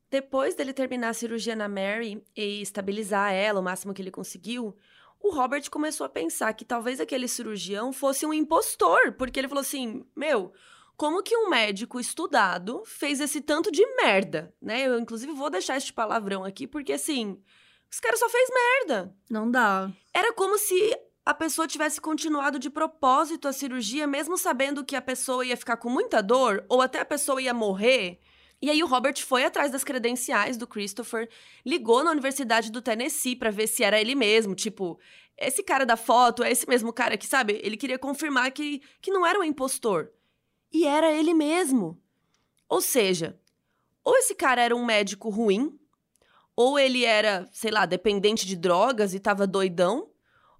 S2: Depois dele terminar a cirurgia na Mary e estabilizar ela o máximo que ele conseguiu o Robert começou a pensar que talvez aquele cirurgião fosse um impostor porque ele falou assim meu como que um médico estudado fez esse tanto de merda, né? Eu, inclusive, vou deixar este palavrão aqui, porque, assim, esse cara só fez merda.
S1: Não dá.
S2: Era como se a pessoa tivesse continuado de propósito a cirurgia, mesmo sabendo que a pessoa ia ficar com muita dor, ou até a pessoa ia morrer. E aí o Robert foi atrás das credenciais do Christopher, ligou na Universidade do Tennessee para ver se era ele mesmo, tipo, esse cara da foto é esse mesmo cara que, sabe, ele queria confirmar que, que não era um impostor. E era ele mesmo. Ou seja, ou esse cara era um médico ruim, ou ele era, sei lá, dependente de drogas e tava doidão,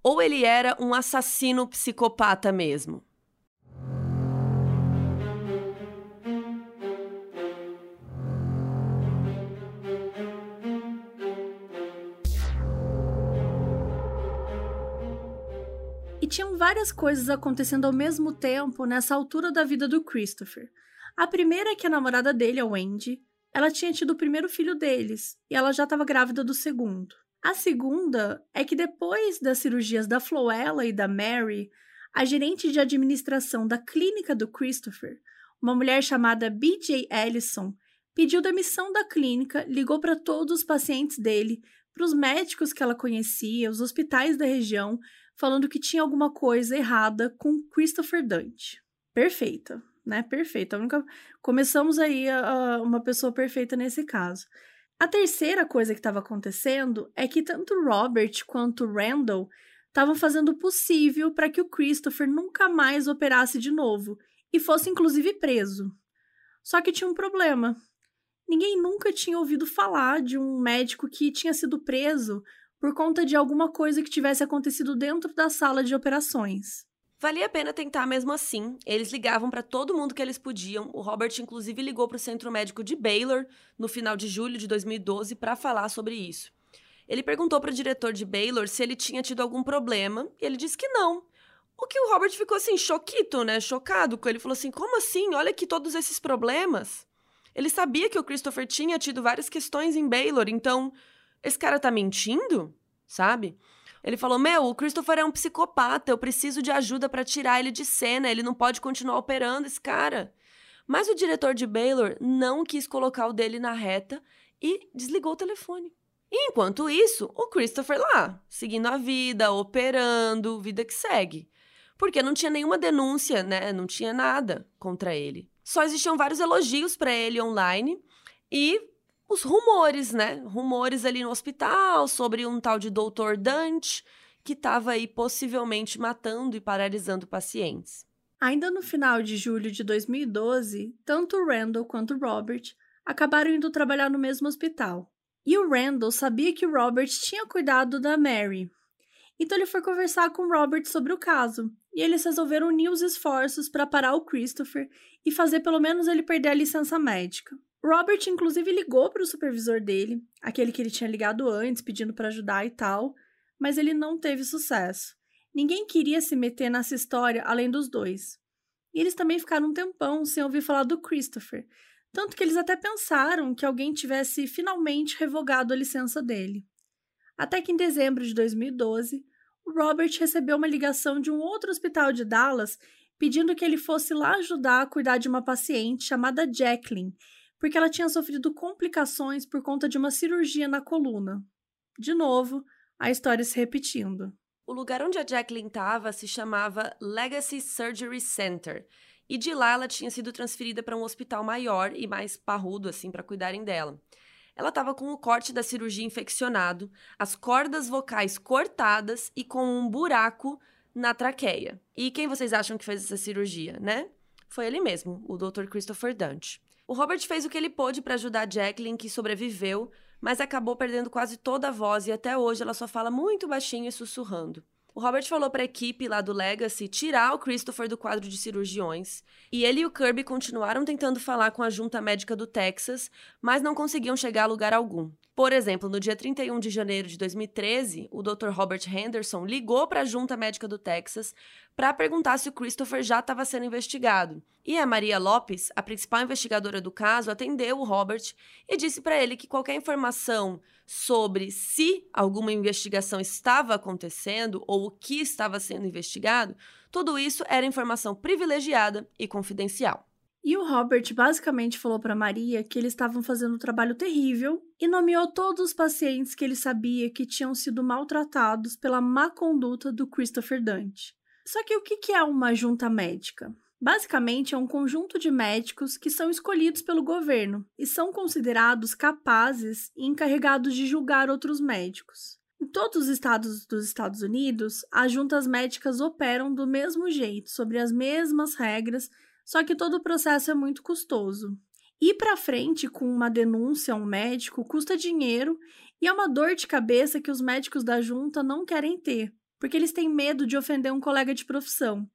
S2: ou ele era um assassino psicopata mesmo.
S1: Tinham várias coisas acontecendo ao mesmo tempo nessa altura da vida do Christopher. A primeira é que a namorada dele, a Wendy, ela tinha tido o primeiro filho deles e ela já estava grávida do segundo. A segunda é que depois das cirurgias da Floella e da Mary, a gerente de administração da clínica do Christopher, uma mulher chamada BJ Ellison, pediu demissão da clínica, ligou para todos os pacientes dele, para os médicos que ela conhecia, os hospitais da região, falando que tinha alguma coisa errada com Christopher Dante. Perfeita, né? Perfeita. Única... Começamos aí a, a uma pessoa perfeita nesse caso. A terceira coisa que estava acontecendo é que tanto Robert quanto Randall estavam fazendo o possível para que o Christopher nunca mais operasse de novo e fosse inclusive preso. Só que tinha um problema. Ninguém nunca tinha ouvido falar de um médico que tinha sido preso por conta de alguma coisa que tivesse acontecido dentro da sala de operações.
S2: Valia a pena tentar mesmo assim. Eles ligavam para todo mundo que eles podiam. O Robert, inclusive, ligou para o centro médico de Baylor no final de julho de 2012 para falar sobre isso. Ele perguntou para o diretor de Baylor se ele tinha tido algum problema e ele disse que não. O que o Robert ficou assim, choquito, né? Chocado. Ele falou assim: como assim? Olha aqui todos esses problemas. Ele sabia que o Christopher tinha tido várias questões em Baylor, então esse cara tá mentindo? Sabe? Ele falou: Meu, o Christopher é um psicopata, eu preciso de ajuda para tirar ele de cena, ele não pode continuar operando esse cara. Mas o diretor de Baylor não quis colocar o dele na reta e desligou o telefone. E enquanto isso, o Christopher lá, seguindo a vida, operando, vida que segue. Porque não tinha nenhuma denúncia, né? Não tinha nada contra ele. Só existiam vários elogios para ele online e os rumores, né? Rumores ali no hospital sobre um tal de Dr. Dante que estava aí possivelmente matando e paralisando pacientes.
S1: Ainda no final de julho de 2012, tanto Randall quanto Robert acabaram indo trabalhar no mesmo hospital. E o Randall sabia que o Robert tinha cuidado da Mary. Então ele foi conversar com o Robert sobre o caso, e eles resolveram unir os esforços para parar o Christopher e fazer pelo menos ele perder a licença médica. Robert inclusive ligou para o supervisor dele, aquele que ele tinha ligado antes, pedindo para ajudar e tal, mas ele não teve sucesso. Ninguém queria se meter nessa história além dos dois. E eles também ficaram um tempão sem ouvir falar do Christopher, tanto que eles até pensaram que alguém tivesse finalmente revogado a licença dele. Até que em dezembro de 2012, o Robert recebeu uma ligação de um outro hospital de Dallas pedindo que ele fosse lá ajudar a cuidar de uma paciente chamada Jacqueline, porque ela tinha sofrido complicações por conta de uma cirurgia na coluna. De novo, a história se repetindo.
S2: O lugar onde a Jacqueline estava se chamava Legacy Surgery Center, e de lá ela tinha sido transferida para um hospital maior e mais parrudo assim para cuidarem dela. Ela estava com o corte da cirurgia infeccionado, as cordas vocais cortadas e com um buraco na traqueia. E quem vocês acham que fez essa cirurgia, né? Foi ele mesmo, o Dr. Christopher Dante. O Robert fez o que ele pôde para ajudar a Jacqueline, que sobreviveu, mas acabou perdendo quase toda a voz e até hoje ela só fala muito baixinho e sussurrando. O Robert falou para a equipe lá do Legacy tirar o Christopher do quadro de cirurgiões, e ele e o Kirby continuaram tentando falar com a junta médica do Texas, mas não conseguiam chegar a lugar algum. Por exemplo, no dia 31 de janeiro de 2013, o Dr. Robert Henderson ligou para a junta médica do Texas para perguntar se o Christopher já estava sendo investigado. E a Maria Lopes, a principal investigadora do caso, atendeu o Robert e disse para ele que qualquer informação sobre se alguma investigação estava acontecendo ou o que estava sendo investigado, tudo isso era informação privilegiada e confidencial.
S1: E o Robert basicamente falou para Maria que eles estavam fazendo um trabalho terrível e nomeou todos os pacientes que ele sabia que tinham sido maltratados pela má conduta do Christopher Dante. Só que o que é uma junta médica? Basicamente, é um conjunto de médicos que são escolhidos pelo governo e são considerados capazes e encarregados de julgar outros médicos. Em todos os estados dos Estados Unidos, as juntas médicas operam do mesmo jeito, sobre as mesmas regras, só que todo o processo é muito custoso. Ir para frente com uma denúncia a um médico custa dinheiro e é uma dor de cabeça que os médicos da junta não querem ter, porque eles têm medo de ofender um colega de profissão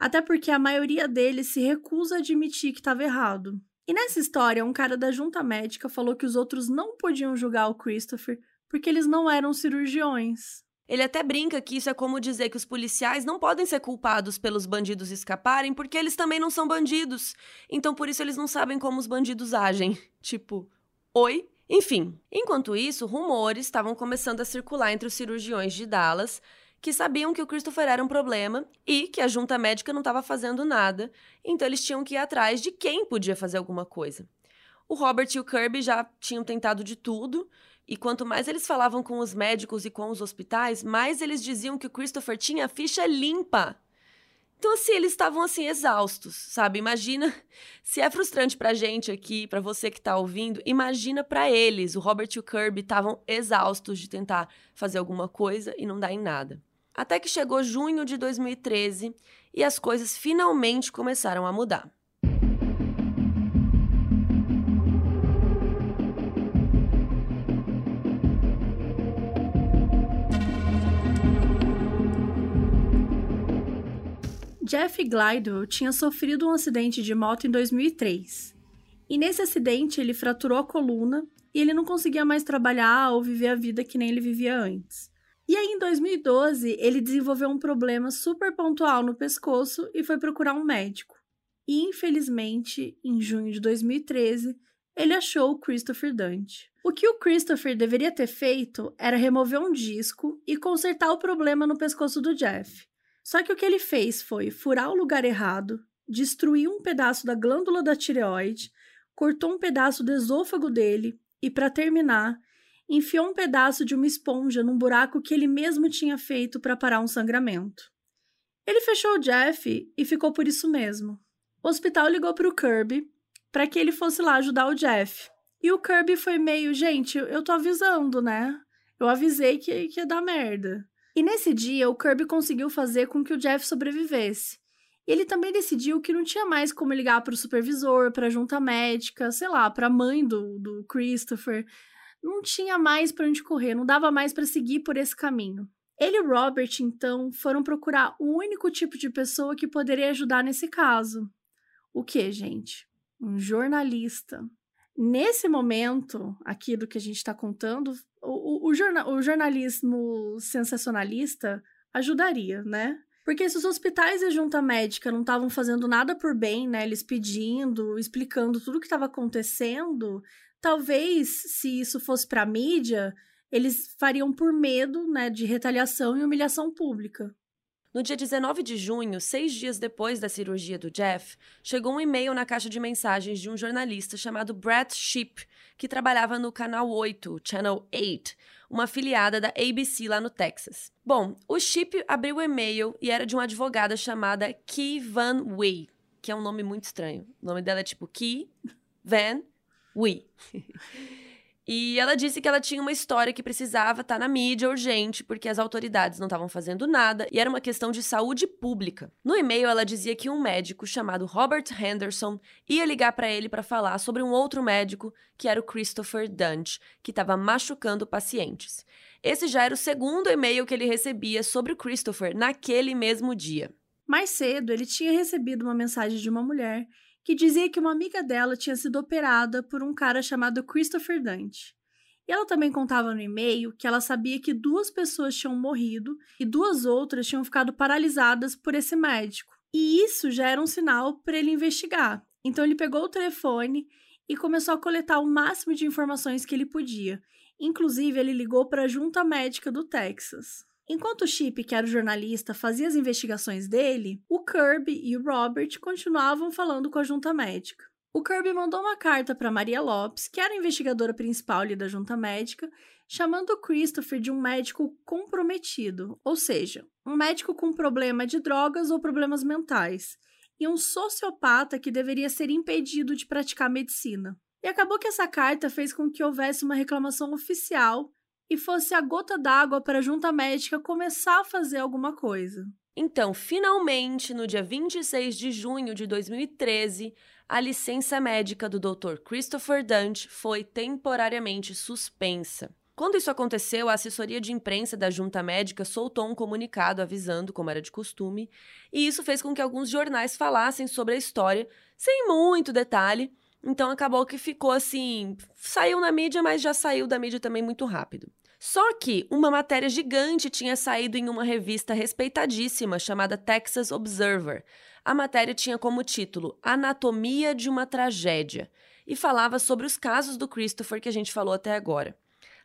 S1: até porque a maioria deles se recusa a admitir que estava errado. E nessa história, um cara da junta médica falou que os outros não podiam julgar o Christopher porque eles não eram cirurgiões.
S2: Ele até brinca que isso é como dizer que os policiais não podem ser culpados pelos bandidos escaparem porque eles também não são bandidos. Então por isso eles não sabem como os bandidos agem. Tipo, oi? Enfim, enquanto isso, rumores estavam começando a circular entre os cirurgiões de Dallas que sabiam que o Christopher era um problema e que a junta médica não estava fazendo nada, então eles tinham que ir atrás de quem podia fazer alguma coisa. O Robert e o Kirby já tinham tentado de tudo, e quanto mais eles falavam com os médicos e com os hospitais, mais eles diziam que o Christopher tinha a ficha limpa. Então, assim, eles estavam, assim, exaustos, sabe? Imagina, se é frustrante pra gente aqui, pra você que tá ouvindo, imagina para eles. O Robert e o Kirby estavam exaustos de tentar fazer alguma coisa e não dar em nada. Até que chegou junho de 2013 e as coisas finalmente começaram a mudar.
S1: Jeff Glidewell tinha sofrido um acidente de moto em 2003. E nesse acidente ele fraturou a coluna e ele não conseguia mais trabalhar ou viver a vida que nem ele vivia antes. E aí, em 2012, ele desenvolveu um problema super pontual no pescoço e foi procurar um médico. E, infelizmente, em junho de 2013, ele achou o Christopher Dante. O que o Christopher deveria ter feito era remover um disco e consertar o problema no pescoço do Jeff. Só que o que ele fez foi furar o lugar errado, destruir um pedaço da glândula da tireoide, cortou um pedaço do esôfago dele e, para terminar, enfiou um pedaço de uma esponja num buraco que ele mesmo tinha feito para parar um sangramento. Ele fechou o Jeff e ficou por isso mesmo. O hospital ligou para o Kirby para que ele fosse lá ajudar o Jeff. E o Kirby foi meio, gente, eu tô avisando, né? Eu avisei que, que ia dar merda. E nesse dia, o Kirby conseguiu fazer com que o Jeff sobrevivesse. E ele também decidiu que não tinha mais como ligar para o supervisor, para a junta médica, sei lá, para a mãe do, do Christopher. Não tinha mais para onde correr, não dava mais para seguir por esse caminho. Ele e Robert, então, foram procurar o único tipo de pessoa que poderia ajudar nesse caso. O que, gente? Um jornalista. Nesse momento, aqui do que a gente está contando, o, o, o, o jornalismo sensacionalista ajudaria, né? Porque se os hospitais e a junta médica não estavam fazendo nada por bem, né? Eles pedindo, explicando tudo o que estava acontecendo, talvez se isso fosse para mídia, eles fariam por medo, né, de retaliação e humilhação pública.
S2: No dia 19 de junho, seis dias depois da cirurgia do Jeff, chegou um e-mail na caixa de mensagens de um jornalista chamado Brett Sheep, que trabalhava no Canal 8, Channel 8, uma afiliada da ABC lá no Texas. Bom, o Sheep abriu o e-mail e era de uma advogada chamada Key Van Wee, que é um nome muito estranho. O nome dela é tipo Key Van Wee. E ela disse que ela tinha uma história que precisava estar tá na mídia urgente, porque as autoridades não estavam fazendo nada e era uma questão de saúde pública. No e-mail, ela dizia que um médico chamado Robert Henderson ia ligar para ele para falar sobre um outro médico, que era o Christopher Dunge, que estava machucando pacientes. Esse já era o segundo e-mail que ele recebia sobre o Christopher naquele mesmo dia.
S1: Mais cedo, ele tinha recebido uma mensagem de uma mulher que dizia que uma amiga dela tinha sido operada por um cara chamado Christopher Dante. E ela também contava no e-mail que ela sabia que duas pessoas tinham morrido e duas outras tinham ficado paralisadas por esse médico. E isso já era um sinal para ele investigar. Então ele pegou o telefone e começou a coletar o máximo de informações que ele podia. Inclusive, ele ligou para a junta médica do Texas. Enquanto o Chip, que era o jornalista, fazia as investigações dele, o Kirby e o Robert continuavam falando com a junta médica. O Kirby mandou uma carta para Maria Lopes, que era a investigadora principal ali da junta médica, chamando o Christopher de um médico comprometido, ou seja, um médico com problema de drogas ou problemas mentais, e um sociopata que deveria ser impedido de praticar medicina. E acabou que essa carta fez com que houvesse uma reclamação oficial e fosse a gota d'água para a junta médica começar a fazer alguma coisa.
S2: Então, finalmente, no dia 26 de junho de 2013, a licença médica do Dr. Christopher Dunt foi temporariamente suspensa. Quando isso aconteceu, a assessoria de imprensa da junta médica soltou um comunicado avisando, como era de costume, e isso fez com que alguns jornais falassem sobre a história, sem muito detalhe, então acabou que ficou assim, saiu na mídia, mas já saiu da mídia também muito rápido. Só que uma matéria gigante tinha saído em uma revista respeitadíssima chamada Texas Observer. A matéria tinha como título Anatomia de uma Tragédia e falava sobre os casos do Christopher que a gente falou até agora.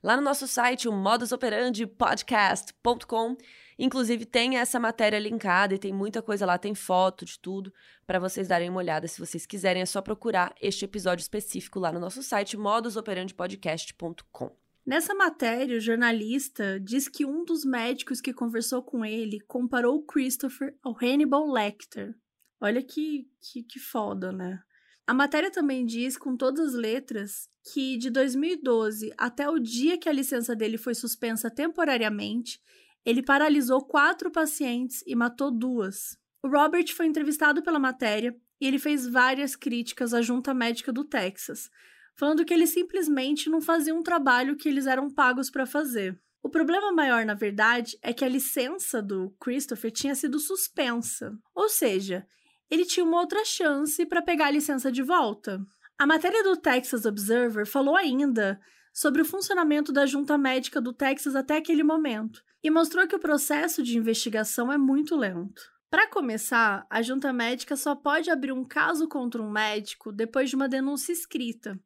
S2: Lá no nosso site, o modusoperandipodcast.com, inclusive tem essa matéria linkada e tem muita coisa lá, tem foto de tudo para vocês darem uma olhada. Se vocês quiserem, é só procurar este episódio específico lá no nosso site modusoperandipodcast.com.
S1: Nessa matéria, o jornalista diz que um dos médicos que conversou com ele comparou Christopher ao Hannibal Lecter. Olha que, que, que foda, né? A matéria também diz, com todas as letras, que de 2012 até o dia que a licença dele foi suspensa temporariamente, ele paralisou quatro pacientes e matou duas. O Robert foi entrevistado pela matéria e ele fez várias críticas à junta médica do Texas, falando que eles simplesmente não faziam um trabalho que eles eram pagos para fazer. O problema maior, na verdade, é que a licença do Christopher tinha sido suspensa. Ou seja, ele tinha uma outra chance para pegar a licença de volta. A matéria do Texas Observer falou ainda sobre o funcionamento da junta médica do Texas até aquele momento e mostrou que o processo de investigação é muito lento. Para começar, a junta médica só pode abrir um caso contra um médico depois de uma denúncia escrita,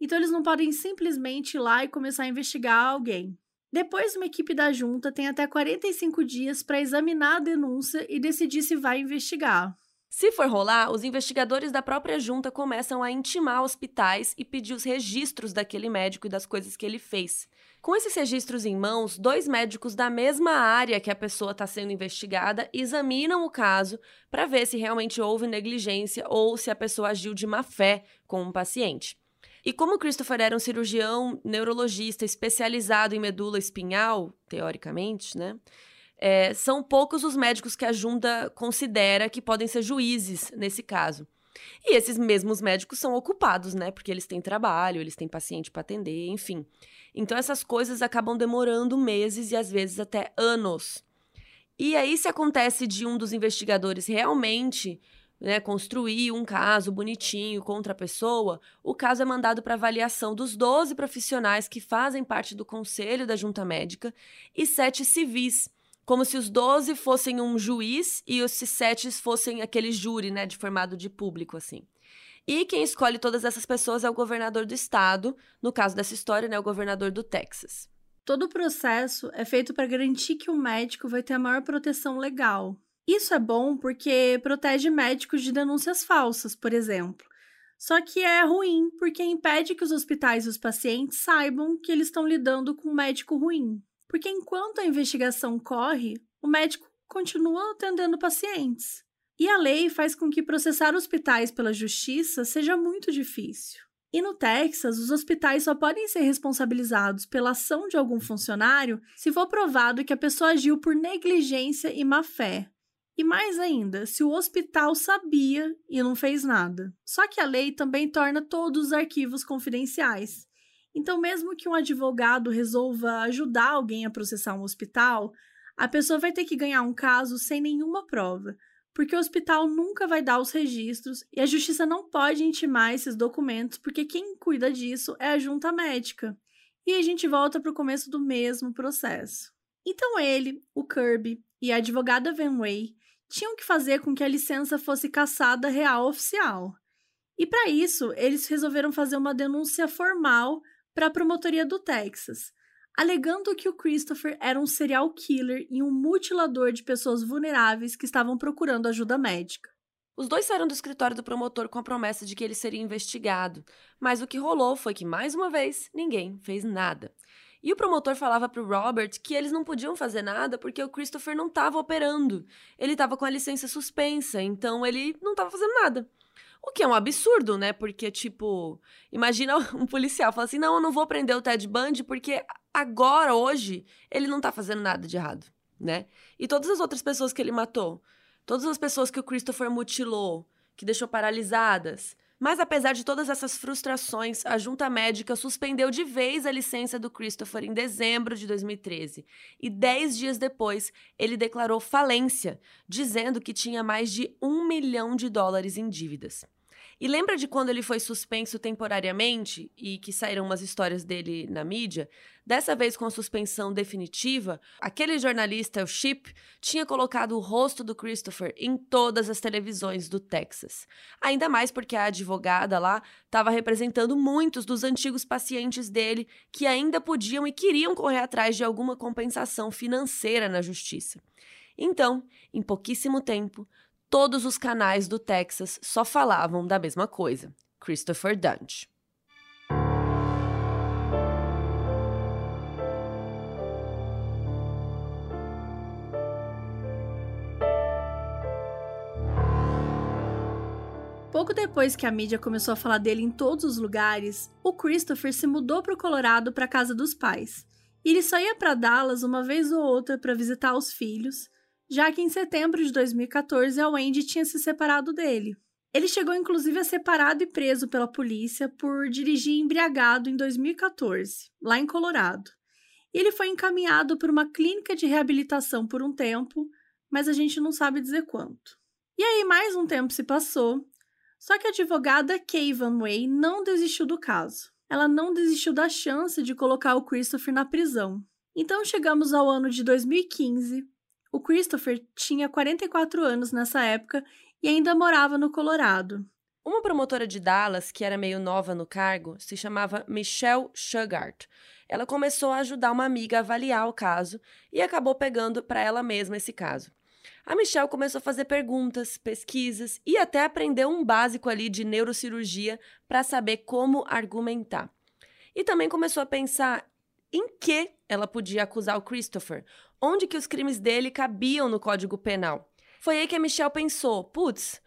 S1: então eles não podem simplesmente ir lá e começar a investigar alguém. Depois, uma equipe da junta tem até 45 dias para examinar a denúncia e decidir se vai investigar.
S2: Se for rolar, os investigadores da própria junta começam a intimar hospitais e pedir os registros daquele médico e das coisas que ele fez. Com esses registros em mãos, dois médicos da mesma área que a pessoa está sendo investigada examinam o caso para ver se realmente houve negligência ou se a pessoa agiu de má fé com um paciente. E como Christopher era um cirurgião neurologista especializado em medula espinhal, teoricamente, né? É, são poucos os médicos que a junta considera que podem ser juízes nesse caso. E esses mesmos médicos são ocupados, né? Porque eles têm trabalho, eles têm paciente para atender, enfim. Então essas coisas acabam demorando meses e às vezes até anos. E aí, se acontece de um dos investigadores realmente né, construir um caso bonitinho contra a pessoa, o caso é mandado para avaliação dos 12 profissionais que fazem parte do conselho da junta médica e sete civis como se os 12 fossem um juiz e os sete fossem aquele júri, né, de formado de público, assim. E quem escolhe todas essas pessoas é o governador do estado, no caso dessa história, né, o governador do Texas.
S1: Todo o processo é feito para garantir que o médico vai ter a maior proteção legal. Isso é bom porque protege médicos de denúncias falsas, por exemplo. Só que é ruim porque impede que os hospitais e os pacientes saibam que eles estão lidando com um médico ruim. Porque enquanto a investigação corre, o médico continua atendendo pacientes. E a lei faz com que processar hospitais pela justiça seja muito difícil. E no Texas, os hospitais só podem ser responsabilizados pela ação de algum funcionário se for provado que a pessoa agiu por negligência e má fé. E mais ainda, se o hospital sabia e não fez nada. Só que a lei também torna todos os arquivos confidenciais. Então, mesmo que um advogado resolva ajudar alguém a processar um hospital, a pessoa vai ter que ganhar um caso sem nenhuma prova, porque o hospital nunca vai dar os registros e a justiça não pode intimar esses documentos, porque quem cuida disso é a junta médica. E a gente volta para o começo do mesmo processo. Então ele, o Kirby e a advogada Van Way tinham que fazer com que a licença fosse caçada real oficial. E para isso, eles resolveram fazer uma denúncia formal para a promotoria do Texas, alegando que o Christopher era um serial killer e um mutilador de pessoas vulneráveis que estavam procurando ajuda médica.
S2: Os dois saíram do escritório do promotor com a promessa de que ele seria investigado, mas o que rolou foi que, mais uma vez, ninguém fez nada. E o promotor falava para o Robert que eles não podiam fazer nada porque o Christopher não estava operando. Ele estava com a licença suspensa, então ele não estava fazendo nada. O que é um absurdo, né? Porque, tipo, imagina um policial falar assim: não, eu não vou prender o Ted Bundy porque agora, hoje, ele não tá fazendo nada de errado, né? E todas as outras pessoas que ele matou, todas as pessoas que o Christopher mutilou, que deixou paralisadas, mas apesar de todas essas frustrações, a junta médica suspendeu de vez a licença do Christopher em dezembro de 2013. E dez dias depois, ele declarou falência, dizendo que tinha mais de um milhão de dólares em dívidas. E lembra de quando ele foi suspenso temporariamente e que saíram umas histórias dele na mídia? Dessa vez com a suspensão definitiva, aquele jornalista, o Chip, tinha colocado o rosto do Christopher em todas as televisões do Texas. Ainda mais porque a advogada lá estava representando muitos dos antigos pacientes dele que ainda podiam e queriam correr atrás de alguma compensação financeira na justiça. Então, em pouquíssimo tempo, todos os canais do Texas só falavam da mesma coisa: Christopher Dunge.
S1: Pouco depois que a mídia começou a falar dele em todos os lugares, o Christopher se mudou para o Colorado para casa dos pais. Ele só ia para Dallas uma vez ou outra para visitar os filhos, já que em setembro de 2014 a Wendy tinha se separado dele. Ele chegou inclusive a ser parado e preso pela polícia por dirigir embriagado em 2014, lá em Colorado. Ele foi encaminhado para uma clínica de reabilitação por um tempo, mas a gente não sabe dizer quanto. E aí mais um tempo se passou, só que a advogada Kay Van Way não desistiu do caso. Ela não desistiu da chance de colocar o Christopher na prisão. Então chegamos ao ano de 2015 o Christopher tinha 44 anos nessa época e ainda morava no Colorado.
S2: Uma promotora de Dallas, que era meio nova no cargo, se chamava Michelle Sugart. Ela começou a ajudar uma amiga a avaliar o caso e acabou pegando para ela mesma esse caso. A Michelle começou a fazer perguntas, pesquisas e até aprendeu um básico ali de neurocirurgia para saber como argumentar. E também começou a pensar em que ela podia acusar o Christopher, onde que os crimes dele cabiam no Código Penal. Foi aí que a Michelle pensou: putz,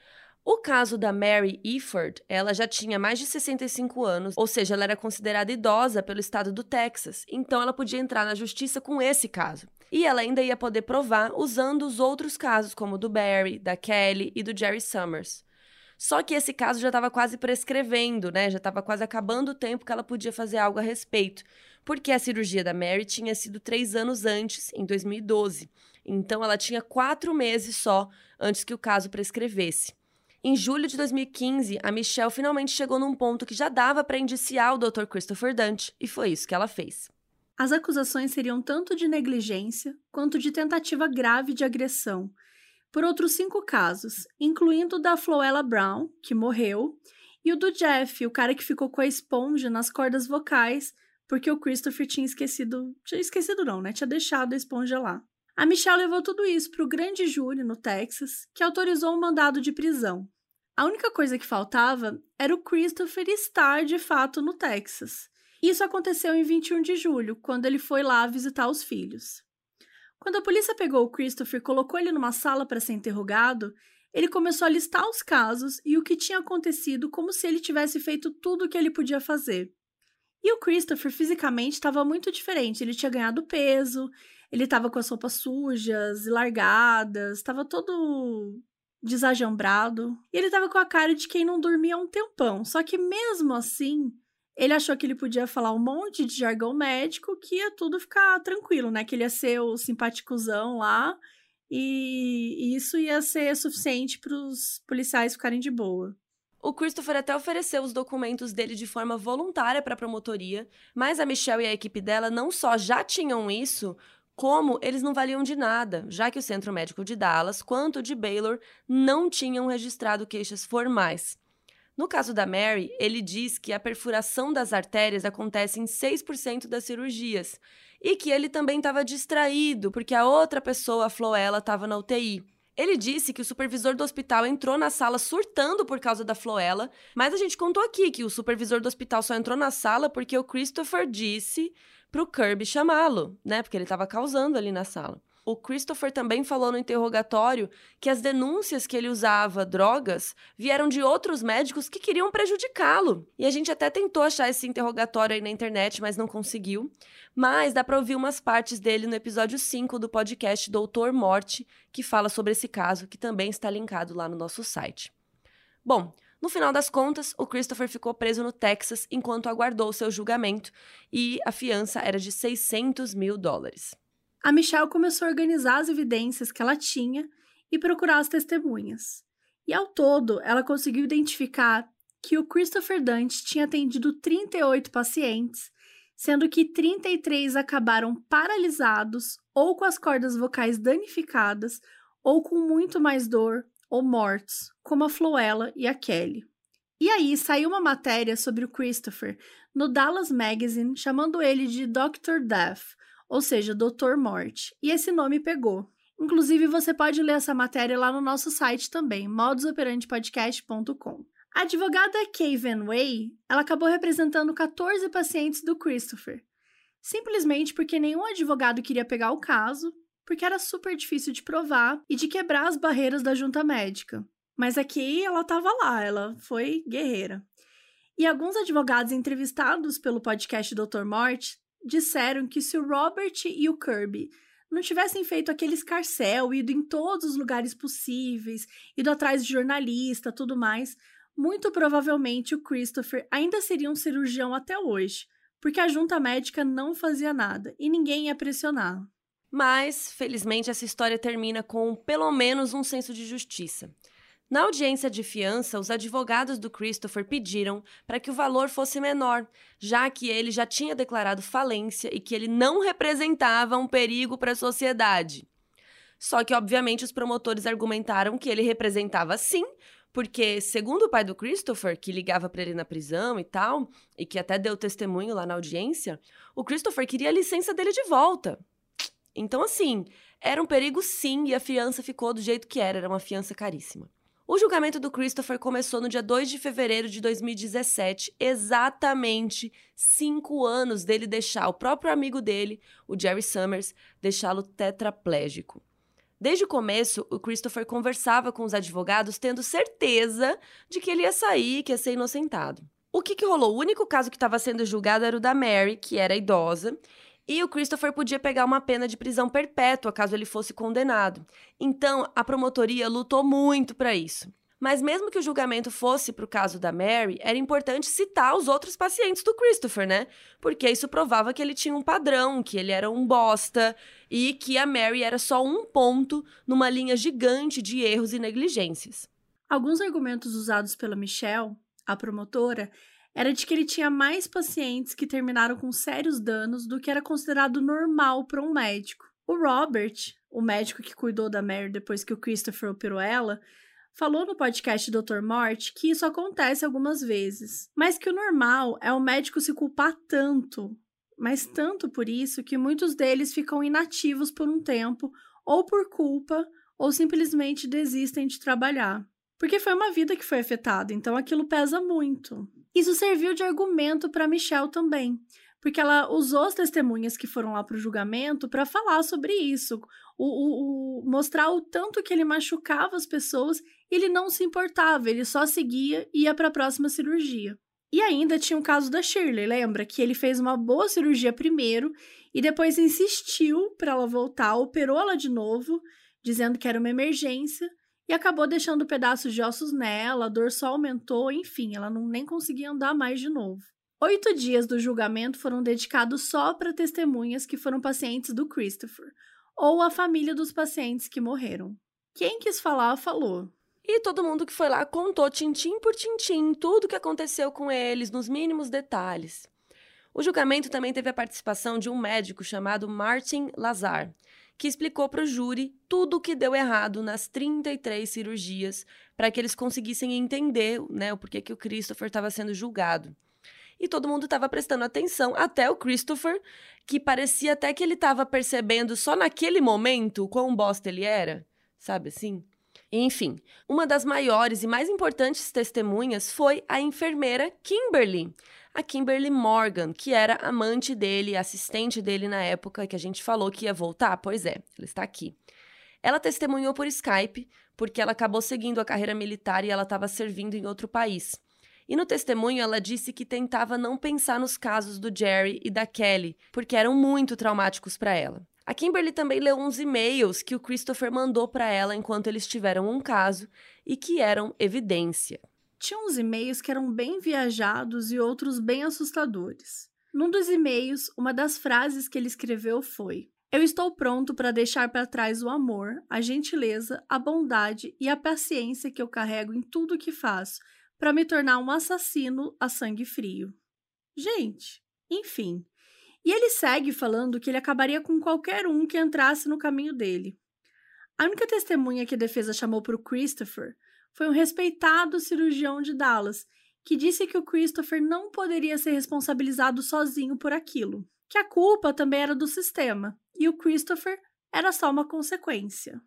S2: o caso da Mary Eford, ela já tinha mais de 65 anos, ou seja, ela era considerada idosa pelo estado do Texas, então ela podia entrar na justiça com esse caso. E ela ainda ia poder provar usando os outros casos, como o do Barry, da Kelly e do Jerry Summers. Só que esse caso já estava quase prescrevendo, né? Já estava quase acabando o tempo que ela podia fazer algo a respeito. Porque a cirurgia da Mary tinha sido três anos antes, em 2012. Então ela tinha quatro meses só antes que o caso prescrevesse. Em julho de 2015, a Michelle finalmente chegou num ponto que já dava para indiciar o Dr. Christopher Dante, e foi isso que ela fez.
S1: As acusações seriam tanto de negligência quanto de tentativa grave de agressão, por outros cinco casos, incluindo o da Floella Brown, que morreu, e o do Jeff, o cara que ficou com a esponja nas cordas vocais, porque o Christopher tinha esquecido. Tinha esquecido, não, né? Tinha deixado a esponja lá. A Michelle levou tudo isso para o grande júri no Texas, que autorizou um mandado de prisão. A única coisa que faltava era o Christopher estar de fato no Texas. Isso aconteceu em 21 de julho, quando ele foi lá visitar os filhos. Quando a polícia pegou o Christopher e colocou ele numa sala para ser interrogado, ele começou a listar os casos e o que tinha acontecido como se ele tivesse feito tudo o que ele podia fazer. E o Christopher fisicamente estava muito diferente. Ele tinha ganhado peso, ele estava com as roupas sujas e largadas, estava todo desajambrado. E ele estava com a cara de quem não dormia há um tempão. Só que mesmo assim, ele achou que ele podia falar um monte de jargão médico que ia tudo ficar tranquilo, né? Que ele ia ser o simpaticuzão lá e isso ia ser suficiente para os policiais ficarem de boa.
S2: O Christopher até ofereceu os documentos dele de forma voluntária para a promotoria, mas a Michelle e a equipe dela não só já tinham isso, como eles não valiam de nada, já que o Centro Médico de Dallas quanto o de Baylor não tinham registrado queixas formais. No caso da Mary, ele diz que a perfuração das artérias acontece em 6% das cirurgias e que ele também estava distraído porque a outra pessoa, a Floella, estava na UTI. Ele disse que o supervisor do hospital entrou na sala surtando por causa da Floella, mas a gente contou aqui que o supervisor do hospital só entrou na sala porque o Christopher disse pro Kirby chamá-lo, né? Porque ele estava causando ali na sala. O Christopher também falou no interrogatório que as denúncias que ele usava drogas vieram de outros médicos que queriam prejudicá-lo. E a gente até tentou achar esse interrogatório aí na internet, mas não conseguiu. Mas dá para ouvir umas partes dele no episódio 5 do podcast Doutor Morte, que fala sobre esse caso, que também está linkado lá no nosso site. Bom, no final das contas, o Christopher ficou preso no Texas enquanto aguardou seu julgamento e a fiança era de 600 mil dólares.
S1: A Michelle começou a organizar as evidências que ela tinha e procurar as testemunhas. E ao todo, ela conseguiu identificar que o Christopher Dante tinha atendido 38 pacientes, sendo que 33 acabaram paralisados ou com as cordas vocais danificadas ou com muito mais dor ou mortos, como a Floella e a Kelly. E aí saiu uma matéria sobre o Christopher no Dallas Magazine, chamando ele de Dr. Death, ou seja, Doutor Morte. E esse nome pegou. Inclusive, você pode ler essa matéria lá no nosso site também, modusoperantepodcast.com. A advogada Kay Van Way, ela acabou representando 14 pacientes do Christopher, simplesmente porque nenhum advogado queria pegar o caso porque era super difícil de provar e de quebrar as barreiras da junta médica. Mas aqui ela estava lá, ela foi guerreira. E alguns advogados entrevistados pelo podcast Dr. Mort disseram que se o Robert e o Kirby não tivessem feito aquele escarcel, ido em todos os lugares possíveis, ido atrás de jornalista, tudo mais, muito provavelmente o Christopher ainda seria um cirurgião até hoje, porque a junta médica não fazia nada e ninguém ia pressionar.
S2: Mas, felizmente, essa história termina com pelo menos um senso de justiça. Na audiência de fiança, os advogados do Christopher pediram para que o valor fosse menor, já que ele já tinha declarado falência e que ele não representava um perigo para a sociedade. Só que, obviamente, os promotores argumentaram que ele representava sim, porque, segundo o pai do Christopher, que ligava para ele na prisão e tal, e que até deu testemunho lá na audiência, o Christopher queria a licença dele de volta. Então, assim, era um perigo sim e a fiança ficou do jeito que era, era uma fiança caríssima. O julgamento do Christopher começou no dia 2 de fevereiro de 2017, exatamente cinco anos dele deixar o próprio amigo dele, o Jerry Summers, deixá-lo tetraplégico. Desde o começo, o Christopher conversava com os advogados tendo certeza de que ele ia sair, que ia ser inocentado. O que, que rolou? O único caso que estava sendo julgado era o da Mary, que era idosa, e o Christopher podia pegar uma pena de prisão perpétua caso ele fosse condenado. Então, a promotoria lutou muito para isso. Mas mesmo que o julgamento fosse para o caso da Mary, era importante citar os outros pacientes do Christopher, né? Porque isso provava que ele tinha um padrão, que ele era um bosta e que a Mary era só um ponto numa linha gigante de erros e negligências.
S1: Alguns argumentos usados pela Michelle, a promotora, era de que ele tinha mais pacientes que terminaram com sérios danos do que era considerado normal para um médico. O Robert, o médico que cuidou da Mary depois que o Christopher operou ela, falou no podcast Dr. Mort que isso acontece algumas vezes, mas que o normal é o médico se culpar tanto, mas tanto por isso que muitos deles ficam inativos por um tempo, ou por culpa, ou simplesmente desistem de trabalhar. Porque foi uma vida que foi afetada, então aquilo pesa muito. Isso serviu de argumento para Michelle também, porque ela usou as testemunhas que foram lá para o julgamento para falar sobre isso, o, o, o, mostrar o tanto que ele machucava as pessoas e ele não se importava, ele só seguia e ia para a próxima cirurgia. E ainda tinha o caso da Shirley, lembra? Que ele fez uma boa cirurgia primeiro e depois insistiu para ela voltar, operou ela de novo, dizendo que era uma emergência e acabou deixando pedaços de ossos nela, a dor só aumentou, enfim, ela não nem conseguia andar mais de novo. Oito dias do julgamento foram dedicados só para testemunhas que foram pacientes do Christopher, ou a família dos pacientes que morreram. Quem quis falar, falou.
S2: E todo mundo que foi lá contou tintim por tintim tudo o que aconteceu com eles, nos mínimos detalhes. O julgamento também teve a participação de um médico chamado Martin Lazar, que explicou para o júri tudo o que deu errado nas 33 cirurgias para que eles conseguissem entender né, o porquê que o Christopher estava sendo julgado. E todo mundo estava prestando atenção, até o Christopher, que parecia até que ele estava percebendo só naquele momento o quão bosta ele era, sabe assim? Enfim, uma das maiores e mais importantes testemunhas foi a enfermeira Kimberly, a Kimberly Morgan, que era amante dele, assistente dele na época que a gente falou que ia voltar. Pois é, ela está aqui. Ela testemunhou por Skype, porque ela acabou seguindo a carreira militar e ela estava servindo em outro país. E no testemunho ela disse que tentava não pensar nos casos do Jerry e da Kelly, porque eram muito traumáticos para ela. A Kimberly também leu uns e-mails que o Christopher mandou para ela enquanto eles tiveram um caso e que eram evidência.
S1: Tinha uns e-mails que eram bem viajados e outros bem assustadores. Num dos e-mails, uma das frases que ele escreveu foi: Eu estou pronto para deixar para trás o amor, a gentileza, a bondade e a paciência que eu carrego em tudo que faço, para me tornar um assassino a sangue frio. Gente, enfim. E ele segue falando que ele acabaria com qualquer um que entrasse no caminho dele. A única testemunha que a defesa chamou para o Christopher foi um respeitado cirurgião de Dallas que disse que o Christopher não poderia ser responsabilizado sozinho por aquilo, que a culpa também era do sistema e o Christopher era só uma consequência.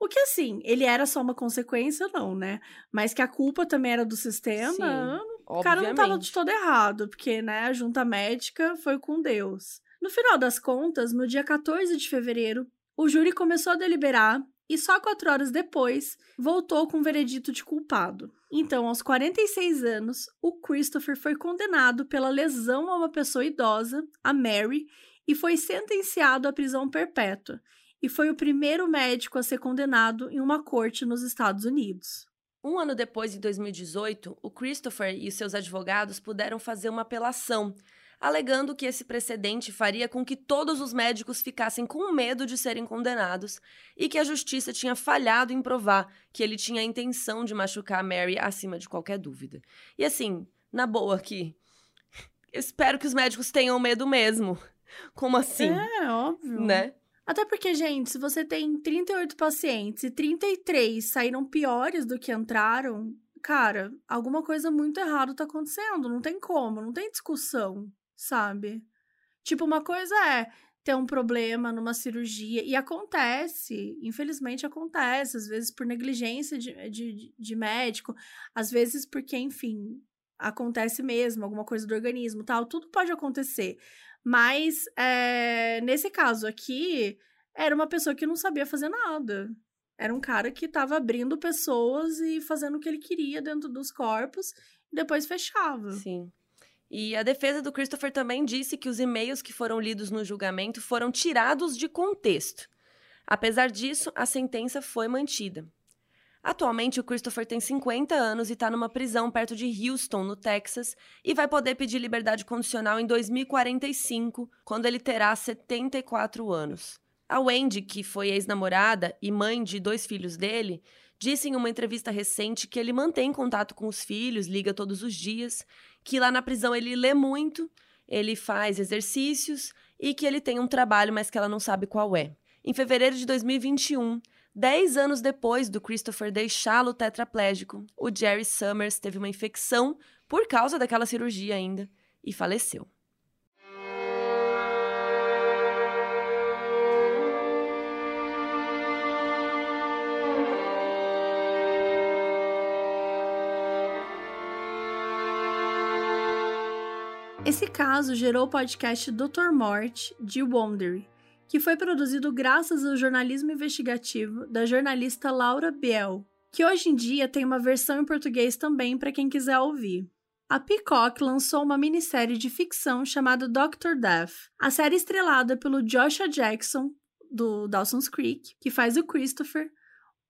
S1: O que assim, ele era só uma consequência, não, né? Mas que a culpa também era do sistema, Sim, o cara não estava de todo errado, porque, né, a junta médica foi com Deus. No final das contas, no dia 14 de fevereiro, o júri começou a deliberar e só quatro horas depois voltou com o veredito de culpado. Então, aos 46 anos, o Christopher foi condenado pela lesão a uma pessoa idosa, a Mary, e foi sentenciado à prisão perpétua, e foi o primeiro médico a ser condenado em uma corte nos Estados Unidos.
S2: Um ano depois, em 2018, o Christopher e seus advogados puderam fazer uma apelação alegando que esse precedente faria com que todos os médicos ficassem com medo de serem condenados e que a justiça tinha falhado em provar que ele tinha a intenção de machucar a Mary acima de qualquer dúvida. E assim, na boa aqui, espero que os médicos tenham medo mesmo. Como assim?
S1: É, óbvio.
S2: Né?
S1: Até porque, gente, se você tem 38 pacientes e 33 saíram piores do que entraram, cara, alguma coisa muito errada tá acontecendo. Não tem como, não tem discussão sabe? Tipo, uma coisa é ter um problema numa cirurgia. E acontece, infelizmente acontece, às vezes por negligência de, de, de médico, às vezes porque, enfim, acontece mesmo, alguma coisa do organismo tal, tudo pode acontecer. Mas é, nesse caso aqui, era uma pessoa que não sabia fazer nada. Era um cara que estava abrindo pessoas e fazendo o que ele queria dentro dos corpos e depois fechava.
S2: Sim. E a defesa do Christopher também disse que os e-mails que foram lidos no julgamento foram tirados de contexto. Apesar disso, a sentença foi mantida. Atualmente, o Christopher tem 50 anos e está numa prisão perto de Houston, no Texas, e vai poder pedir liberdade condicional em 2045, quando ele terá 74 anos. A Wendy, que foi ex-namorada e mãe de dois filhos dele, disse em uma entrevista recente que ele mantém contato com os filhos, liga todos os dias, que lá na prisão ele lê muito, ele faz exercícios e que ele tem um trabalho, mas que ela não sabe qual é. Em fevereiro de 2021, dez anos depois do Christopher deixá-lo tetraplégico, o Jerry Summers teve uma infecção por causa daquela cirurgia ainda e faleceu.
S1: Esse caso gerou o podcast Dr. Mort de Wondery, que foi produzido graças ao jornalismo investigativo da jornalista Laura Biel, que hoje em dia tem uma versão em português também para quem quiser ouvir. A Peacock lançou uma minissérie de ficção chamada Doctor Death. A série estrelada pelo Joshua Jackson, do Dawson's Creek, que faz o Christopher,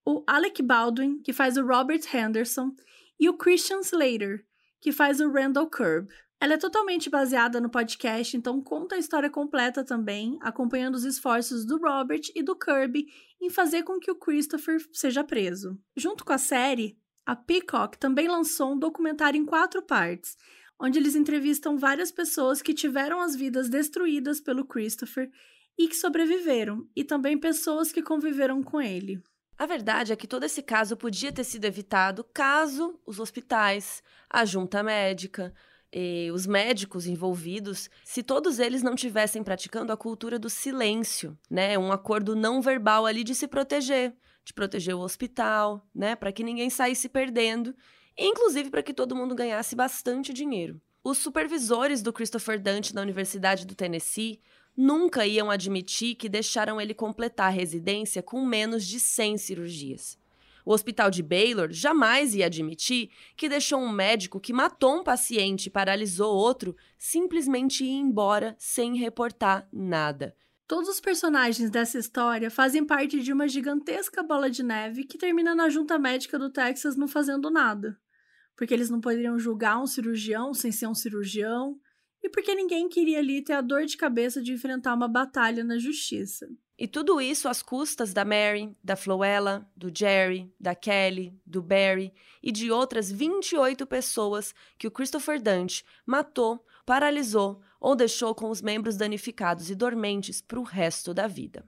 S1: o Alec Baldwin, que faz o Robert Henderson, e o Christian Slater, que faz o Randall Curb. Ela é totalmente baseada no podcast, então conta a história completa também, acompanhando os esforços do Robert e do Kirby em fazer com que o Christopher seja preso. Junto com a série, a Peacock também lançou um documentário em quatro partes, onde eles entrevistam várias pessoas que tiveram as vidas destruídas pelo Christopher e que sobreviveram, e também pessoas que conviveram com ele.
S2: A verdade é que todo esse caso podia ter sido evitado caso os hospitais, a junta médica, os médicos envolvidos, se todos eles não tivessem praticando a cultura do silêncio, né? Um acordo não verbal ali de se proteger, de proteger o hospital, né? Para que ninguém saísse perdendo, inclusive para que todo mundo ganhasse bastante dinheiro. Os supervisores do Christopher Dante na Universidade do Tennessee nunca iam admitir que deixaram ele completar a residência com menos de 100 cirurgias. O hospital de Baylor jamais ia admitir que deixou um médico que matou um paciente e paralisou outro simplesmente ir embora sem reportar nada.
S1: Todos os personagens dessa história fazem parte de uma gigantesca bola de neve que termina na junta médica do Texas não fazendo nada. Porque eles não poderiam julgar um cirurgião sem ser um cirurgião, e porque ninguém queria ali ter a dor de cabeça de enfrentar uma batalha na justiça.
S2: E tudo isso às custas da Mary, da Floella, do Jerry, da Kelly, do Barry e de outras 28 pessoas que o Christopher Dante matou, paralisou ou deixou com os membros danificados e dormentes para o resto da vida.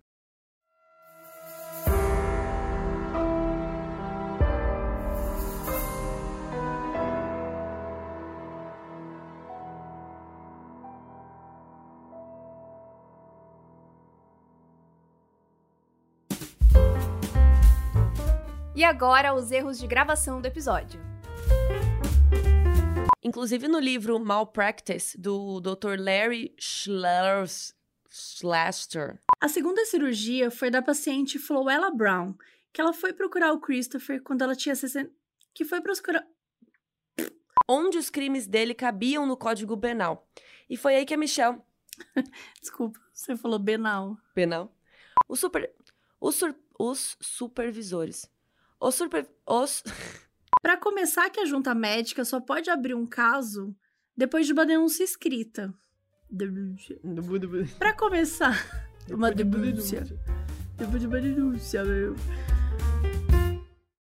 S3: E agora, os erros de gravação do episódio.
S2: Inclusive no livro Malpractice, do Dr. Larry Schlaster.
S1: A segunda cirurgia foi da paciente Floella Brown, que ela foi procurar o Christopher quando ela tinha 60... Que foi procurar...
S2: Onde os crimes dele cabiam no Código Penal. E foi aí que a Michelle...
S1: Desculpa, você falou penal.
S2: Penal? Os, super... os, sur... os supervisores os super. Os.
S1: Para começar, que a junta médica só pode abrir um caso depois de uma denúncia escrita. Para começar, uma denúncia. Depois de uma denúncia, meu.